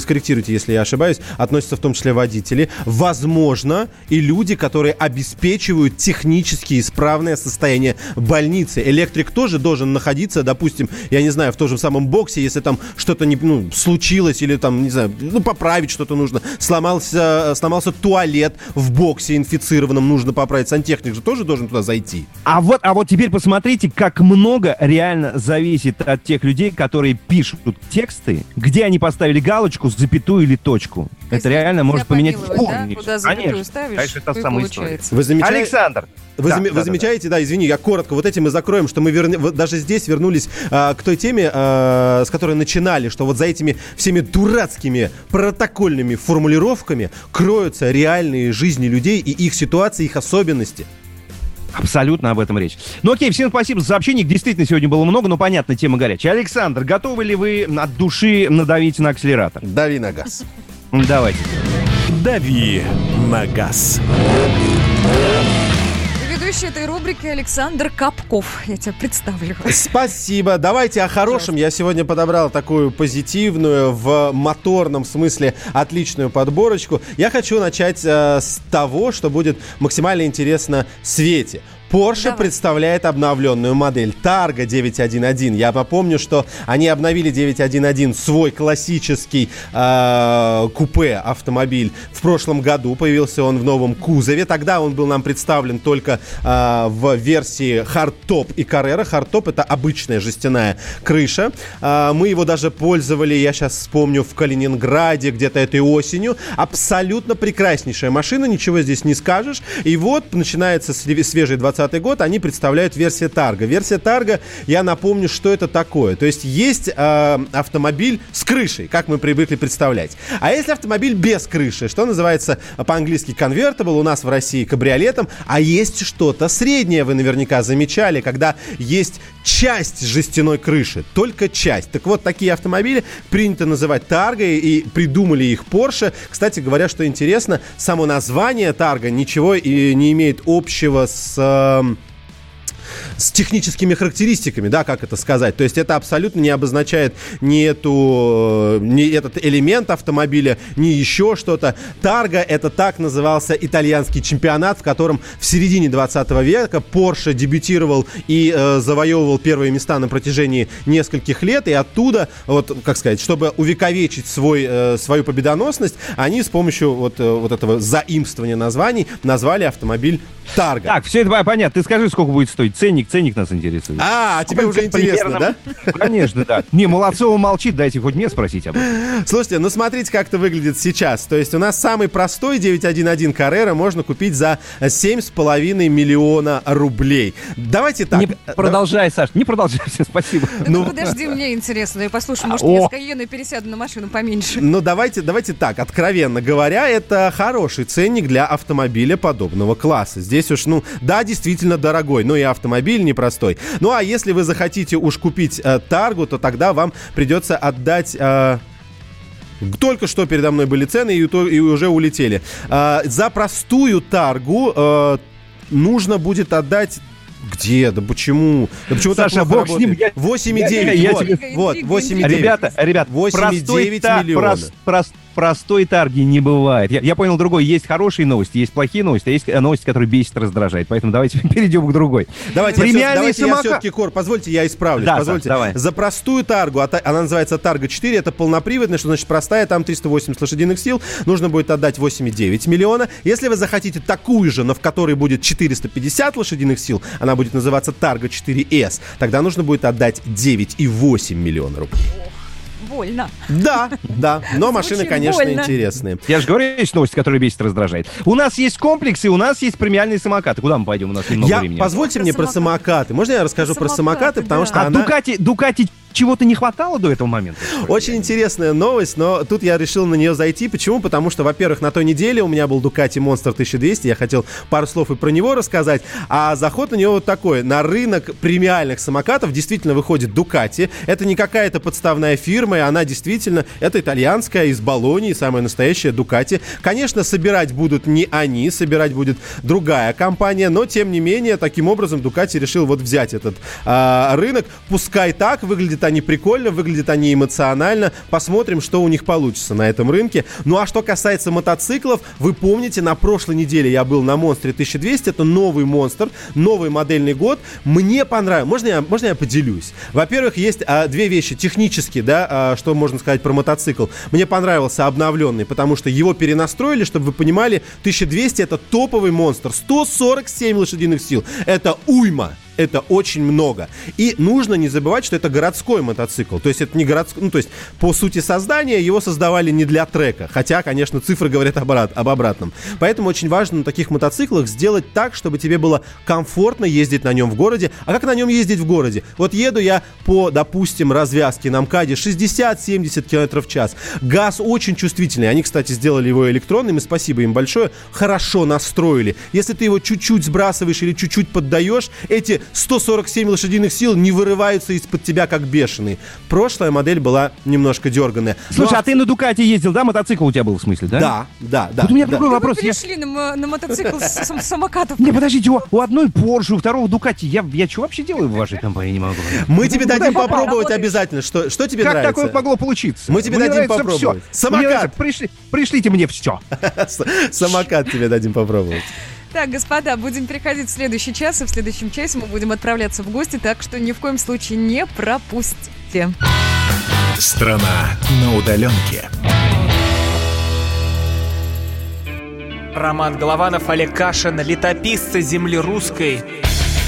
скорректируйте, если я ошибаюсь, относятся в том числе водители, возможно, и люди, которые обеспечивают технически исправное состояние больницы. Электрик тоже должен находиться, допустим, я не знаю, в том же самом боксе, если там что-то не, ну, случилось или там, не знаю, ну, поправить что-то нужно. Сломался, сломался туалет в боксе инфицированном, нужно поправить. Сантехник же тоже должен туда зайти. А вот, а вот теперь посмотрите, как много реально зависит от тех людей, которые пишут тексты, где они поставили галочку, запятую или точку. Это реально может поменять да? Куда запятую Конечно, ставишь, конечно, это то самая история. Вы замечаете- Александр. Вы, Да, заме- да, вы да, да. замечаете, да, извини, я коротко, вот этим мы закроем, что мы вот даже здесь вернулись а, к той теме, а, с которой начинали, что вот за этими всеми дурацкими протокольными формулировками кроются реальные жизни людей и их ситуации, их особенности. Абсолютно об этом речь. Ну окей, всем спасибо за сообщение. Их действительно сегодня было много, но понятно, тема горячая. Александр, готовы ли вы от души надавить на акселератор? Дави на газ. Давайте. «Дави на газ». Ведущий этой рубрики Александр Капков. Я тебя представлю. Спасибо. Давайте о хорошем. Я сегодня подобрал такую позитивную, в моторном смысле отличную подборочку. Я хочу начать э, с того, что будет максимально интересно Свете. Porsche представляет обновленную модель Targa 911. Я напомню, что они обновили 911 свой классический э, купе автомобиль в прошлом году. Появился он в новом кузове. Тогда он был нам представлен только э, в версии Hardtop и Carrera. Hardtop это обычная жестяная крыша. Э, мы его даже пользовали, я сейчас вспомню, в Калининграде где-то этой осенью. Абсолютно прекраснейшая машина, ничего здесь не скажешь. И вот начинается све- свежий 20 год, они представляют версию Тарга. Версия Тарга, я напомню, что это такое. То есть есть э, автомобиль с крышей, как мы привыкли представлять. А если автомобиль без крыши, что называется по-английски convertible, у нас в России кабриолетом, а есть что-то среднее, вы наверняка замечали, когда есть часть жестяной крыши, только часть. Так вот, такие автомобили принято называть Таргой, и придумали их Porsche. Кстати говоря, что интересно, само название Тарга ничего и не имеет общего с... эм, с техническими характеристиками, да, как это сказать. То есть это абсолютно не обозначает ни, эту, э, ни этот элемент автомобиля, ни еще что-то. Тарго это так назывался итальянский чемпионат, в котором в середине 20 века Porsche дебютировал и э, завоевывал первые места на протяжении нескольких лет. И оттуда, вот, как сказать, чтобы увековечить свой, э, свою победоносность, они с помощью вот, э, вот этого заимствования названий назвали автомобиль Тарго. Так, все это понятно. Ты скажи, сколько будет стоить. Ценник, ценник нас интересует. А, тебе уже интересно, да? Конечно, да. Не, Молодцова молчит, дайте хоть мне спросить об этом. Слушайте, ну смотрите, как это выглядит сейчас. То есть у нас самый простой 911 Carrera можно купить за 7,5 миллиона рублей. Давайте так. Не продолжай, Саш, не продолжай, спасибо. Ну, подожди, мне интересно. Я послушаю, может, О. я с Каеной пересяду на машину поменьше. Ну, давайте, давайте так, откровенно говоря, это хороший ценник для автомобиля подобного класса. Здесь уж, ну, да, действительно дорогой, но и автомобиль непростой. Ну, а если вы захотите уж купить э, Таргу, то тогда вам придется отдать... э, только что передо мной были цены и, то- и уже улетели. А, за простую таргу э, нужно будет отдать где? Да почему? Да почему так Саша, плохо бог с ним, работает? я- 8,9. я- я вот, тебе- вот, 8,9. Ребята, ребят, 8,9 та- миллиона. прос- прос- простой тарги не бывает. Я, я понял другой. Есть хорошие новости, есть плохие новости, а есть э, новости, которые бесит, раздражает. Поэтому давайте перейдем к другой. Давайте, я, всё- Премиальные давайте я самокат- все-таки, Кор, позвольте, я исправлюсь. Да, позвольте. Саш, давай. За простую таргу, а она называется Тарга 4, это полноприводная, что значит простая, там 380 лошадиных сил, нужно будет отдать 8,9 миллиона. Если вы захотите такую же, но в которой будет 450 лошадиных сил, она будет называться Тарга 4S, тогда нужно будет отдать 9,8 миллиона рублей. Больно. Да, да, но машины, конечно, больно. интересные. Я же говорю, есть новости, которые бесит, раздражает. У нас есть комплексы, у нас есть премиальные самокаты. Куда мы пойдем? У нас немного Я, времени. позвольте мне про самокаты. Можно я расскажу про самокаты, потому что А она... Дукати, Дукати чего-то не хватало до этого момента? Очень интересная новость, но тут я решил на нее зайти. Почему? Потому что, во-первых, на той неделе у меня был Ducati Monster 1200, я хотел пару слов и про него рассказать, а заход на него вот такой. На рынок премиальных самокатов действительно выходит Ducati. Это не какая-то подставная фирма, и она действительно, это итальянская, из Болонии, самая настоящая Ducati. Конечно, собирать будут не они, собирать будет другая компания, но, тем не менее, таким образом Ducati решил вот взять этот а, рынок. Пускай так, выглядят они прикольно, выглядят они эмоционально. Посмотрим, что у них получится на этом рынке. Ну а что касается мотоциклов, вы помните, на прошлой неделе я был на Монстре 1200. Это новый монстр, новый модельный год. Мне понравилось. Можно я, можно я поделюсь? Во-первых, есть а, две вещи технически, да, а, что можно сказать про мотоцикл. Мне понравился обновленный, потому что его перенастроили, чтобы вы понимали, 1200 это топовый монстр. 147 лошадиных сил. Это уйма. Это очень много. И нужно не забывать, что это городской мотоцикл. То есть это не городской... Ну, то есть по сути создания его создавали не для трека. Хотя, конечно, цифры говорят обрат- об обратном. Поэтому очень важно на таких мотоциклах сделать так, чтобы тебе было комфортно ездить на нем в городе. А как на нем ездить в городе? Вот еду я по, допустим, развязке на МКАДе 60-70 км в час. Газ очень чувствительный. Они, кстати, сделали его электронным, и спасибо им большое. Хорошо настроили. Если ты его чуть-чуть сбрасываешь или чуть-чуть поддаешь, эти 147 лошадиных сил не вырываются из-под тебя как бешеные. Прошлая модель была немножко дерганная. Слушай, Ну, а ты на Дукате ездил, да? Мотоцикл у тебя был в смысле, да? Да, да, да. Вот у меня да. другой Вы вопрос. Я- перешли на, мо- на мотоцикл с, с- самокатов. Не, подождите, у, у одной Porsche, у второго Дукати. Я, я что вообще делаю в вашей компании, не могу. Мы тебе дадим Куда попал? попробовать обязательно. Что, что тебе как нравится? такое могло получиться? Мы тебе Мне дадим попробовать. Самокат. Мне нравится, пришли- пришлите мне все. Самокат тебе дадим попробовать. Так, господа, будем переходить в следующий час, и в следующем часе мы будем отправляться в гости, так что ни в коем случае не пропустите. Страна на удаленке. Роман Голованов, Олег Кашин, летописцы земли русской.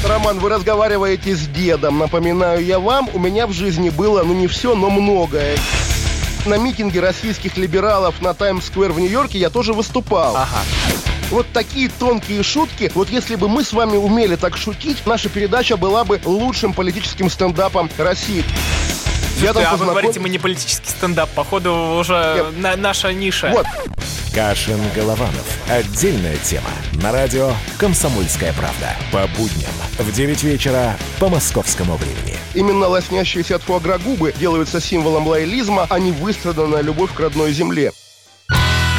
Роман, вы разговариваете с дедом. Напоминаю я вам, у меня в жизни было, ну не все, но многое. На митинге российских либералов на Таймс-сквер в Нью-Йорке я тоже выступал. Ага. Вот такие тонкие шутки, вот если бы мы с вами умели так шутить, наша передача была бы лучшим политическим стендапом России. Я Слушайте, там а вы познаком- говорите, мы не политический стендап. Походу, уже на- наша ниша. Вот. Кашин-Голованов. Отдельная тема. На радио «Комсомольская правда». По будням в 9 вечера по московскому времени. Именно лоснящиеся от фуагра губы делаются символом лоялизма, а не выстраданная любовь к родной земле.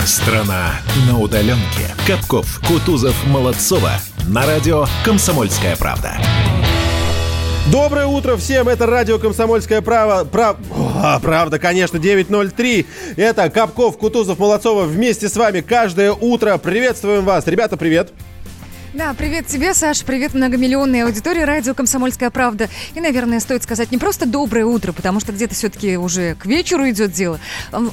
Страна на удаленке. Капков, Кутузов, Молодцова. На радио «Комсомольская правда». Доброе утро всем, это радио «Комсомольская право», прав... О, правда, конечно, 9.03. Это Капков, Кутузов, Молодцова вместе с вами каждое утро. Приветствуем вас. Ребята, привет. Да, привет тебе, Саш, привет многомиллионной аудитории радио «Комсомольская правда». И, наверное, стоит сказать не просто «доброе утро», потому что где-то все-таки уже к вечеру идет дело.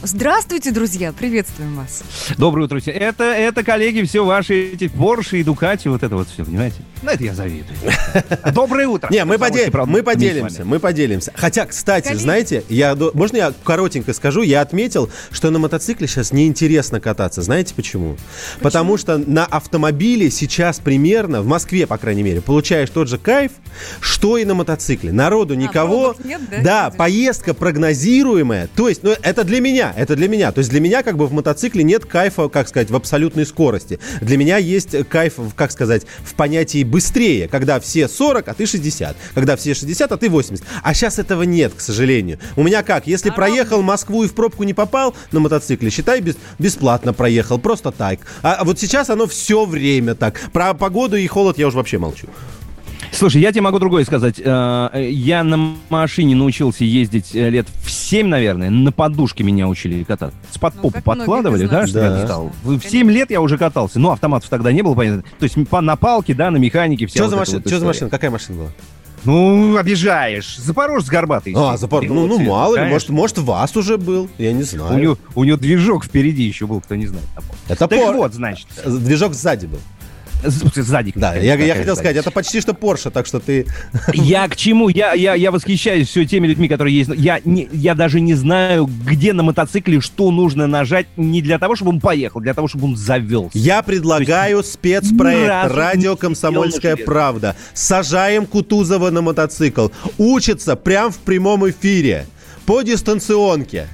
Здравствуйте, друзья, приветствуем вас. Доброе утро всем. Это, это, коллеги, все ваши эти Порши и Дукати, вот это вот все, понимаете? Ну, это я завидую. Доброе утро. Не, мы, правда, мы поделимся, мы поделимся. Хотя, кстати, Коллеги. знаете, я, можно я коротенько скажу? Я отметил, что на мотоцикле сейчас неинтересно кататься. Знаете почему? Потому что на автомобиле сейчас примерно, в Москве, по крайней мере, получаешь тот же кайф, что и на мотоцикле. Народу никого. пробок нет, да, да, поездка прогнозируемая. То есть, ну, это для меня, это для меня. То есть для меня как бы в мотоцикле нет кайфа, как сказать, в абсолютной скорости. Для меня есть кайф, как сказать, в понятии быстрее, когда все 40, а ты 60. Когда все 60, а ты 80. А сейчас этого нет, к сожалению. У меня как, если проехал Москву и в пробку не попал на мотоцикле, считай, без- бесплатно проехал, просто так. А, а вот сейчас оно все время так. Про погоду и холод я уже вообще молчу. Слушай, я тебе могу другое сказать. Э, Я на машине научился ездить э, лет в 7, наверное. На подушке меня учили кататься. С под попу как многих подкладывали, да, что я Да. стал. В 7 лет я уже катался. Ну, автоматов тогда не было, понятно. То есть по- на палке, да, на механике. вся Что вот за машина? вот Что за машина? Какая машина была? Ну, обижаешь. Запорожец горбатый. А, запор... Ну, ну мало ли, может, может, ВАЗ уже был, я не знаю. У него, у него движок впереди еще был, кто не знает. Это так Пор- вот, значит. Движок сзади был. Сзади. Да, я, я хотел сзади. сказать, это почти что Порше, так что ты... Я к чему? Я, я, я восхищаюсь все теми людьми, которые есть. Я, не, я даже не знаю, где на мотоцикле что нужно нажать не для того, чтобы он поехал, для того, чтобы он завелся. Я предлагаю ни спецпроект «Радио Комсомольская правда». Сажаем Кутузова на мотоцикл. Учится прям в прямом эфире. По дистанционке.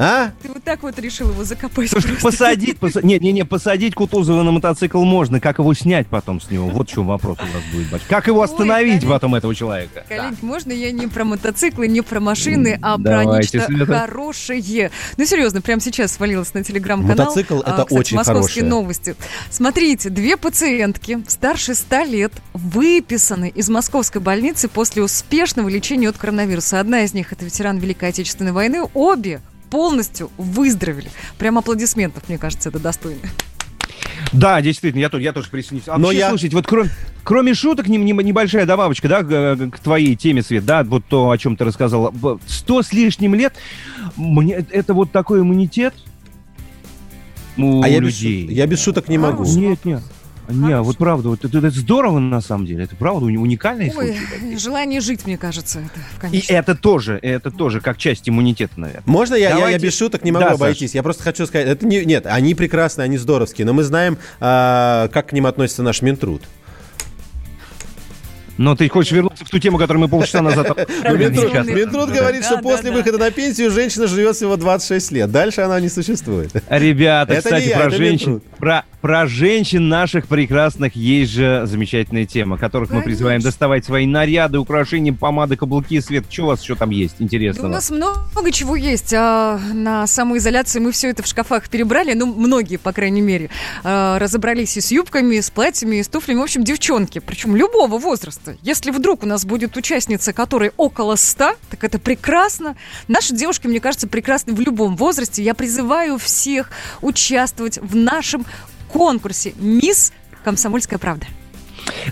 А? Ты вот так вот решил его закопать Слушай, просто. посадить, поса- не, не, не, посадить Кутузова на мотоцикл можно, как его снять потом с него? Вот в чем вопрос у нас будет, бать. Как его остановить коллеги. потом, этого человека? Коллеги, можно я не про мотоциклы, не про машины, а Давайте, про нечто Света. хорошее? Ну, серьезно, прямо сейчас свалилась на телеграм-канал. Мотоцикл а, это кстати, очень московские хорошее. новости. Смотрите, две пациентки старше 100 лет выписаны из московской больницы после успешного лечения от коронавируса. Одна из них это ветеран Великой Отечественной войны. Обе полностью выздоровели. Прям аплодисментов, мне кажется, это достойно. Да, действительно, я тоже, я тоже присоединюсь. А Но вообще, я- слушайте, вот кроме, кроме шуток, не- не- небольшая добавочка, да, к, к твоей теме, Свет, да, вот то, о чем ты рассказала. Сто с лишним лет, мне это вот такой иммунитет у А я без, людей. я без шуток не могу. Нет, нет. Не, вот правда, вот это, это здорово на самом деле. Это правда уни- уникальный Ой, случай. желание жить, мне кажется, это, И это тоже, это тоже как часть иммунитета, наверное. Можно я, я- я, без шуток не могу Да, обойтись? Я просто хочу сказать, это не, нет, они прекрасные, они здоровские, но мы знаем, а, как к ним относится наш Минтруд. Но ты хочешь вернуться в ту тему, которую мы полчаса назад... Обсуждали Минтруд, говорит, что после да. выхода на пенсию женщина живет всего 26 лет. Дальше она не существует. Ребята, кстати, про женщин, про, про женщин наших прекрасных есть же замечательная тема, которых мы призываем доставать свои наряды, украшения, помады, каблуки, свет. Что у вас еще там есть Да у интересного? нас много чего есть. А на самоизоляции мы все это в шкафах перебрали, ну, многие, по крайней мере. А, разобрались и с юбками, и с платьями, и с туфлями. В общем, девчонки, причем любого возраста. Если вдруг у нас будет участница, которой около 100, так это прекрасно. Наши девушки, мне кажется, прекрасны в любом возрасте. Я призываю всех участвовать в нашем конкурсе «Мисс Комсомольская правда».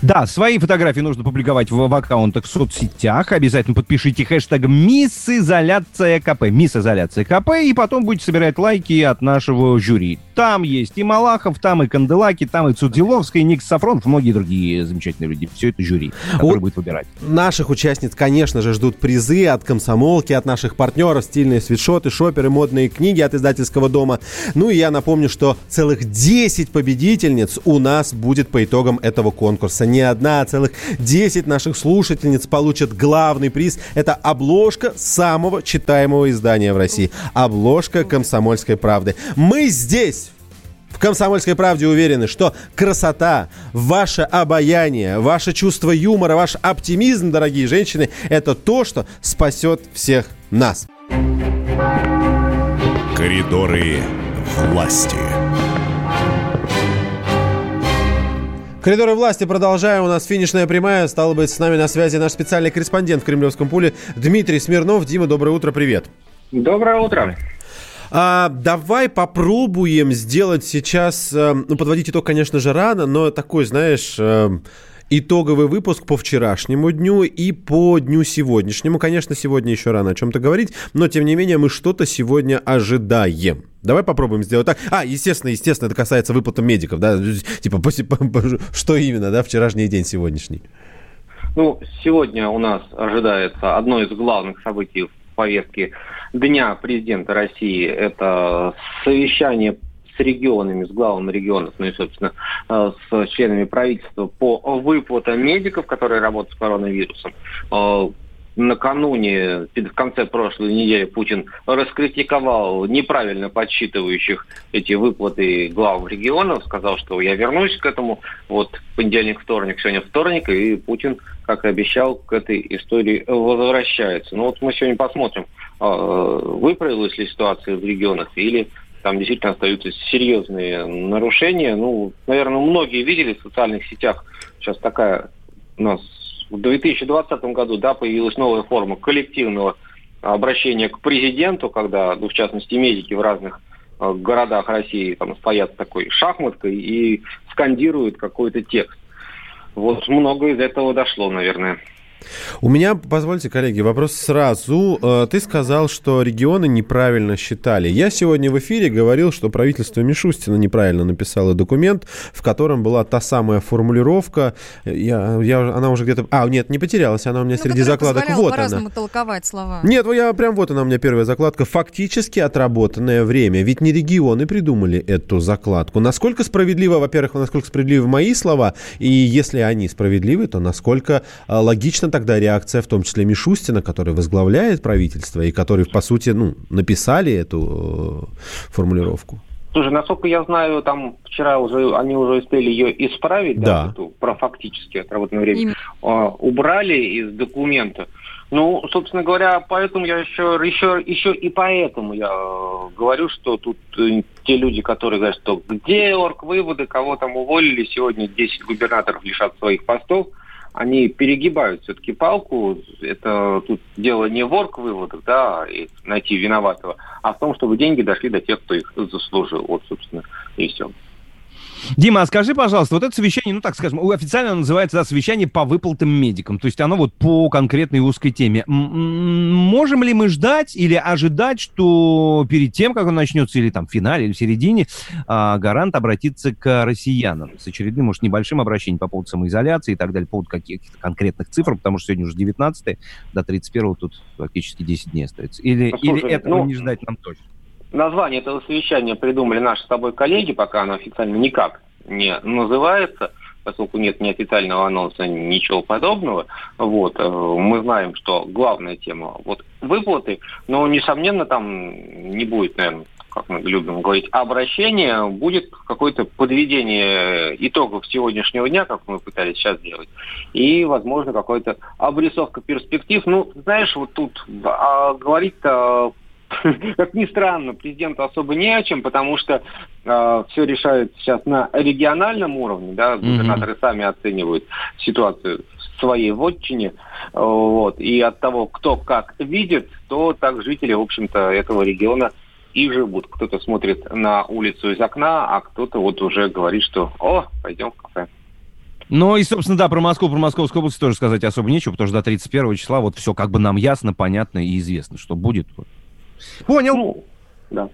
Да, свои фотографии нужно публиковать в, в аккаунтах в соцсетях. Обязательно подпишите хэштег «Мисс Изоляция КП». «Мисс Изоляция КП» и потом будете собирать лайки от нашего жюри. Там есть и Малахов, там и Канделаки, там и Цудиловская, и Ник Сафронов, многие другие замечательные люди. Все это жюри, которое Вот. будет выбирать. Наших участниц, конечно же, ждут призы от комсомолки, от наших партнеров, стильные свитшоты, шоперы, модные книги от издательского дома. Ну и я напомню, что целых 10 победительниц у нас будет по итогам этого конкурса. Не одна, а целых 10 наших слушательниц получат главный приз. Это обложка самого читаемого издания в России. Обложка «Комсомольской правды». Мы здесь! в «Комсомольской правде» уверены, что красота, ваше обаяние, ваше чувство юмора, ваш оптимизм, дорогие женщины, это то, что спасет всех нас. Коридоры власти. Коридоры власти продолжаем. У нас финишная прямая. Стало быть, с нами на связи наш специальный корреспондент в Кремлевском пуле Дмитрий Смирнов. Дима, доброе утро, привет. Доброе утро. А, давай попробуем сделать сейчас, э, ну, подводить итог, конечно же, рано, но такой, знаешь, э, итоговый выпуск по вчерашнему дню и по дню сегодняшнему. Конечно, сегодня еще рано о чем-то говорить, но, тем не менее, мы что-то сегодня ожидаем. Давай попробуем сделать так. А, естественно, естественно, это касается выплаты медиков, да, типа, что именно, да, вчерашний день сегодняшний. Ну, сегодня у нас ожидается одно из главных событий в повестке Дня президента России. Это совещание с регионами, с главами регионов, ну и, собственно, э, с членами правительства по выплатам медиков, которые работают с коронавирусом. Э, накануне, в конце прошлой недели, Путин раскритиковал неправильно подсчитывающих эти выплаты глав регионов, сказал, что я вернусь к этому. Вот понедельник, вторник, сегодня вторник, и Путин, как и обещал, к этой истории возвращается. Ну вот мы сегодня посмотрим, э, выправилась ли ситуация в регионах или там действительно остаются серьезные нарушения. Ну, наверное, многие видели в социальных сетях сейчас такая у нас в 2020 году да, появилась новая форма коллективного обращения к президенту, когда, ну, в частности, медики в разных э, городах России там стоят такой шахматкой и скандируют какой-то текст. Вот много из этого дошло, наверное. У меня, позвольте, коллеги, вопрос сразу. Э, ты сказал, что регионы неправильно считали. Я сегодня в эфире говорил, что правительство Мишустина неправильно написало документ, в котором была та самая формулировка. Я, я, она уже где-то... А, нет, не потерялась, она у меня ну, среди закладок. Вот по-разному толковать слова. Нет, я прям вот она у меня первая закладка. Фактически отработанное время. Ведь не регионы придумали эту закладку. Насколько справедливо, во-первых, насколько справедливы мои слова, и если они справедливы, то насколько э, логично тогда реакция, в том числе Мишустина, который возглавляет правительство и который, по сути, ну, написали эту э, формулировку? Слушай, насколько я знаю, там вчера уже они уже успели ее исправить, да, да. эту, про фактически отработанное время, э, убрали из документа. Ну, собственно говоря, поэтому я еще, еще, еще и поэтому я э, говорю, что тут э, те люди, которые говорят, что где орг-выводы, кого там уволили, сегодня 10 губернаторов лишат своих постов, они перегибают все-таки палку. Это тут дело не в орг-выводах, да, и найти виноватого, а в том, чтобы деньги дошли до тех, кто их заслужил. Вот, собственно, и все. Дима, а скажи, пожалуйста, вот это совещание, ну так скажем, официально называется да, совещание по выплатам медикам, то есть оно вот по конкретной узкой теме. Можем ли мы ждать или ожидать, что перед тем, как он начнется, или там в финале, или в середине, а, гарант обратится к россиянам с очередным, может, небольшим обращением по поводу самоизоляции и так далее, по поводу каких-то конкретных цифр, потому что сегодня уже 19 до 31 тут практически 10 дней остается. Или, Послушай, или этого ну... не ждать нам точно? Название этого совещания придумали наши с тобой коллеги, пока оно официально никак не называется, поскольку нет ни официального анонса, ничего подобного. Вот, э, мы знаем, что главная тема вот выплаты, но, несомненно, там не будет, наверное, как мы любим говорить, обращение, будет какое-то подведение итогов сегодняшнего дня, как мы пытались сейчас делать, и, возможно, какая-то обрисовка перспектив. Ну, знаешь, вот тут а, говорить-то как ни странно, президенту особо не о чем, потому что э, все решают сейчас на региональном уровне, да, губернаторы mm-hmm. сами оценивают ситуацию в своей вотчине, э, вот, и от того, кто как видит, то так жители, в общем-то, этого региона и живут. Кто-то смотрит на улицу из окна, а кто-то вот уже говорит, что «О, пойдем в кафе». Ну и, собственно, да, про Москву, про Московскую область тоже сказать особо нечего, потому что до 31 числа вот все как бы нам ясно, понятно и известно, что будет. Понял. Ну, да.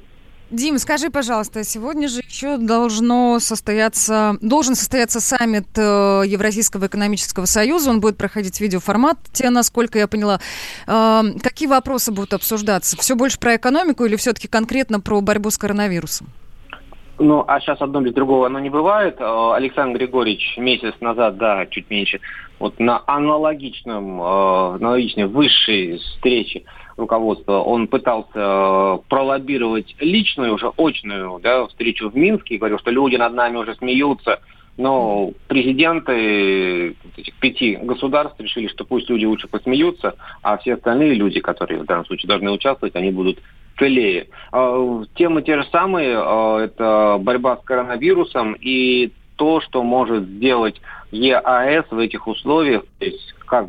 Дим, скажи, пожалуйста, сегодня же еще должно состояться, должен состояться саммит э, Евразийского экономического союза. Он будет проходить в видеоформате, насколько я поняла. Э, какие вопросы будут обсуждаться? Все больше про экономику или все-таки конкретно про борьбу с коронавирусом? Ну, а сейчас одно без другого оно не бывает. Э, Александр Григорьевич месяц назад, да, чуть меньше, вот на аналогичном, аналогичной высшей встрече руководства, он пытался э, пролоббировать личную, уже очную да, встречу в Минске, говорил, что люди над нами уже смеются, но президенты этих пяти государств решили, что пусть люди лучше посмеются, а все остальные люди, которые в данном случае должны участвовать, они будут целее. А, Темы те же самые, а, это борьба с коронавирусом и то, что может сделать ЕАЭС в этих условиях, то есть как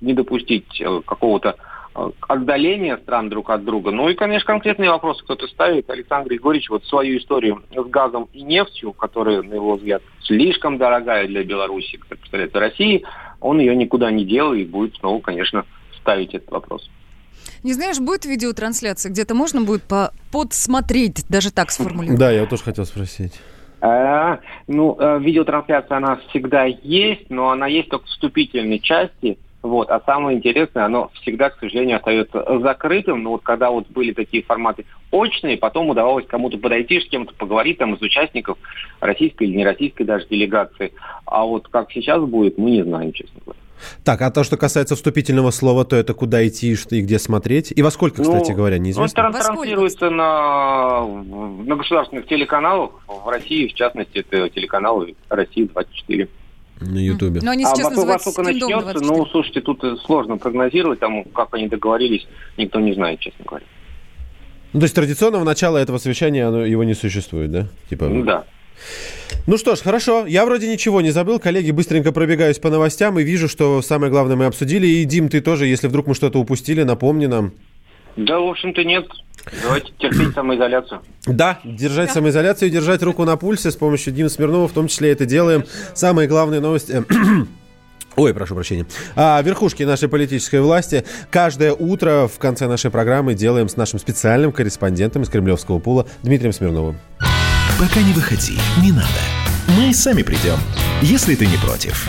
не допустить э, какого-то отдаления стран друг от друга. Ну и, конечно, конкретные вопросы кто-то ставит. Александр Григорьевич вот свою историю с газом и нефтью, которая, на его взгляд, слишком дорогая для Беларуси, как представляется России, он ее никуда не делал и будет снова, конечно, ставить этот вопрос. Не знаешь, будет видеотрансляция, где-то можно будет по подсмотреть, даже так сформулировать? Да, я тоже хотел спросить. А, ну, э, видеотрансляция она всегда есть, но она есть только в вступительной части. Вот. А самое интересное, оно всегда, к сожалению, остается закрытым. Но вот когда вот были такие форматы очные, потом удавалось кому-то подойти, с кем-то поговорить там из участников российской или нероссийской даже делегации. А вот как сейчас будет, мы не знаем, честно говоря. Так, а то, что касается вступительного слова, то это куда идти что и где смотреть? И во сколько, кстати Ну, говоря, Ну, неизвестно? это транслируется на, на государственных телеканалах. В России, в частности, это телеканал «Россия-24». На Ютубе. Но они а сейчас во- во сколько «Steam Dome начнется, 24». ну, слушайте, тут э, сложно прогнозировать, там, как они договорились, никто не знает, честно говоря. Ну, то есть традиционного начала этого совещания оно, его не существует, да? Типа... Ну, да. Ну что ж, хорошо. Я вроде ничего не забыл. Коллеги, быстренько пробегаюсь по новостям и вижу, что самое главное мы обсудили. И, Дим, ты тоже, если вдруг мы что-то упустили, напомни нам. Да, в общем-то, нет. Давайте терпеть самоизоляцию. Да, держать самоизоляцию, держать руку на пульсе с помощью Димы Смирнова, в том числе это делаем. Самые главные новости... Ой, прошу прощения. А, верхушки нашей политической власти каждое утро в конце нашей программы делаем с нашим специальным корреспондентом из Кремлевского пула Дмитрием Смирновым. Пока не выходи, не надо. Мы сами придем, если ты не против.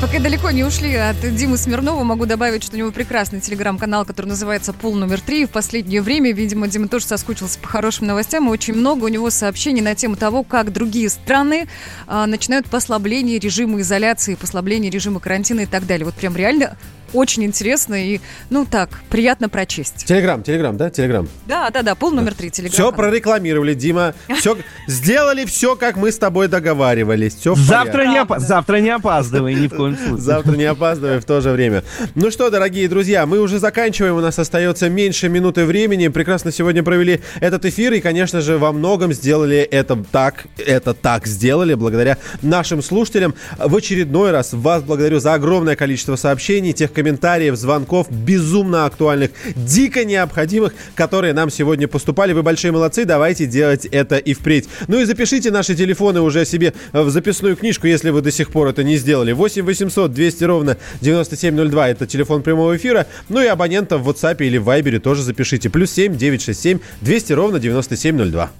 Пока далеко не ушли от Димы Смирнова, могу добавить, что у него прекрасный телеграм-канал, который называется «Пул номер три». В последнее время, видимо, Дима тоже соскучился по хорошим новостям, и очень много у него сообщений на тему того, как другие страны а, начинают послабление режима изоляции, послабление режима карантина и так далее. Вот прям реально очень интересно и, ну так, приятно прочесть. Телеграм, телеграм, да? Телеграм. Да, да, да, пул номер три, телеграм. Все прорекламировали, Дима. Все, сделали все, как мы с тобой договаривались. Все Завтра не, опа- завтра не опаздывай ни в коем случае. Завтра не опаздывай в то же время. Ну что, дорогие друзья, мы уже заканчиваем. У нас остается меньше минуты времени. Прекрасно сегодня провели этот эфир. И, конечно же, во многом сделали это так. Это так сделали благодаря нашим слушателям. В очередной раз вас благодарю за огромное количество сообщений, тех комментариев, звонков, безумно актуальных, дико необходимых, которые нам сегодня поступали. Вы большие молодцы. Давайте делать это и впредь. Ну и запишите наши телефоны уже себе в записную книжку, если вы до сих пор это не сделали. 8 800 200 ровно 9702 это телефон прямого эфира. Ну и абонентов в WhatsApp или в Viber тоже запишите. Плюс 7 967 200 ровно 9702.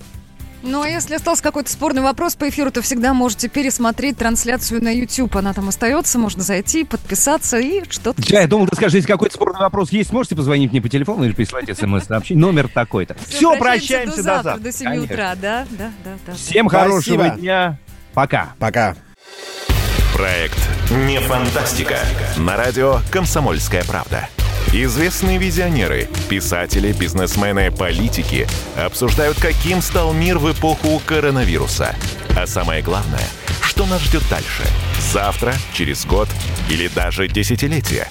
Ну, а если остался какой-то спорный вопрос по эфиру, то всегда можете пересмотреть трансляцию на YouTube. Она там остается, можно зайти, подписаться и что-то... Я думал, ты скажешь, если какой-то спорный вопрос есть, можете позвонить мне по телефону или прислать смс-сообщение. Номер такой-то. Все, прощаемся до завтра. До 7 Конечно. утра, да, да, да. да. Всем хорошего дня. Пока. Пока. Проект «Не фантастика» на радио «Комсомольская правда». Известные визионеры, писатели, бизнесмены, политики обсуждают, каким стал мир в эпоху коронавируса. А самое главное, что нас ждет дальше? Завтра, через год или даже десятилетие?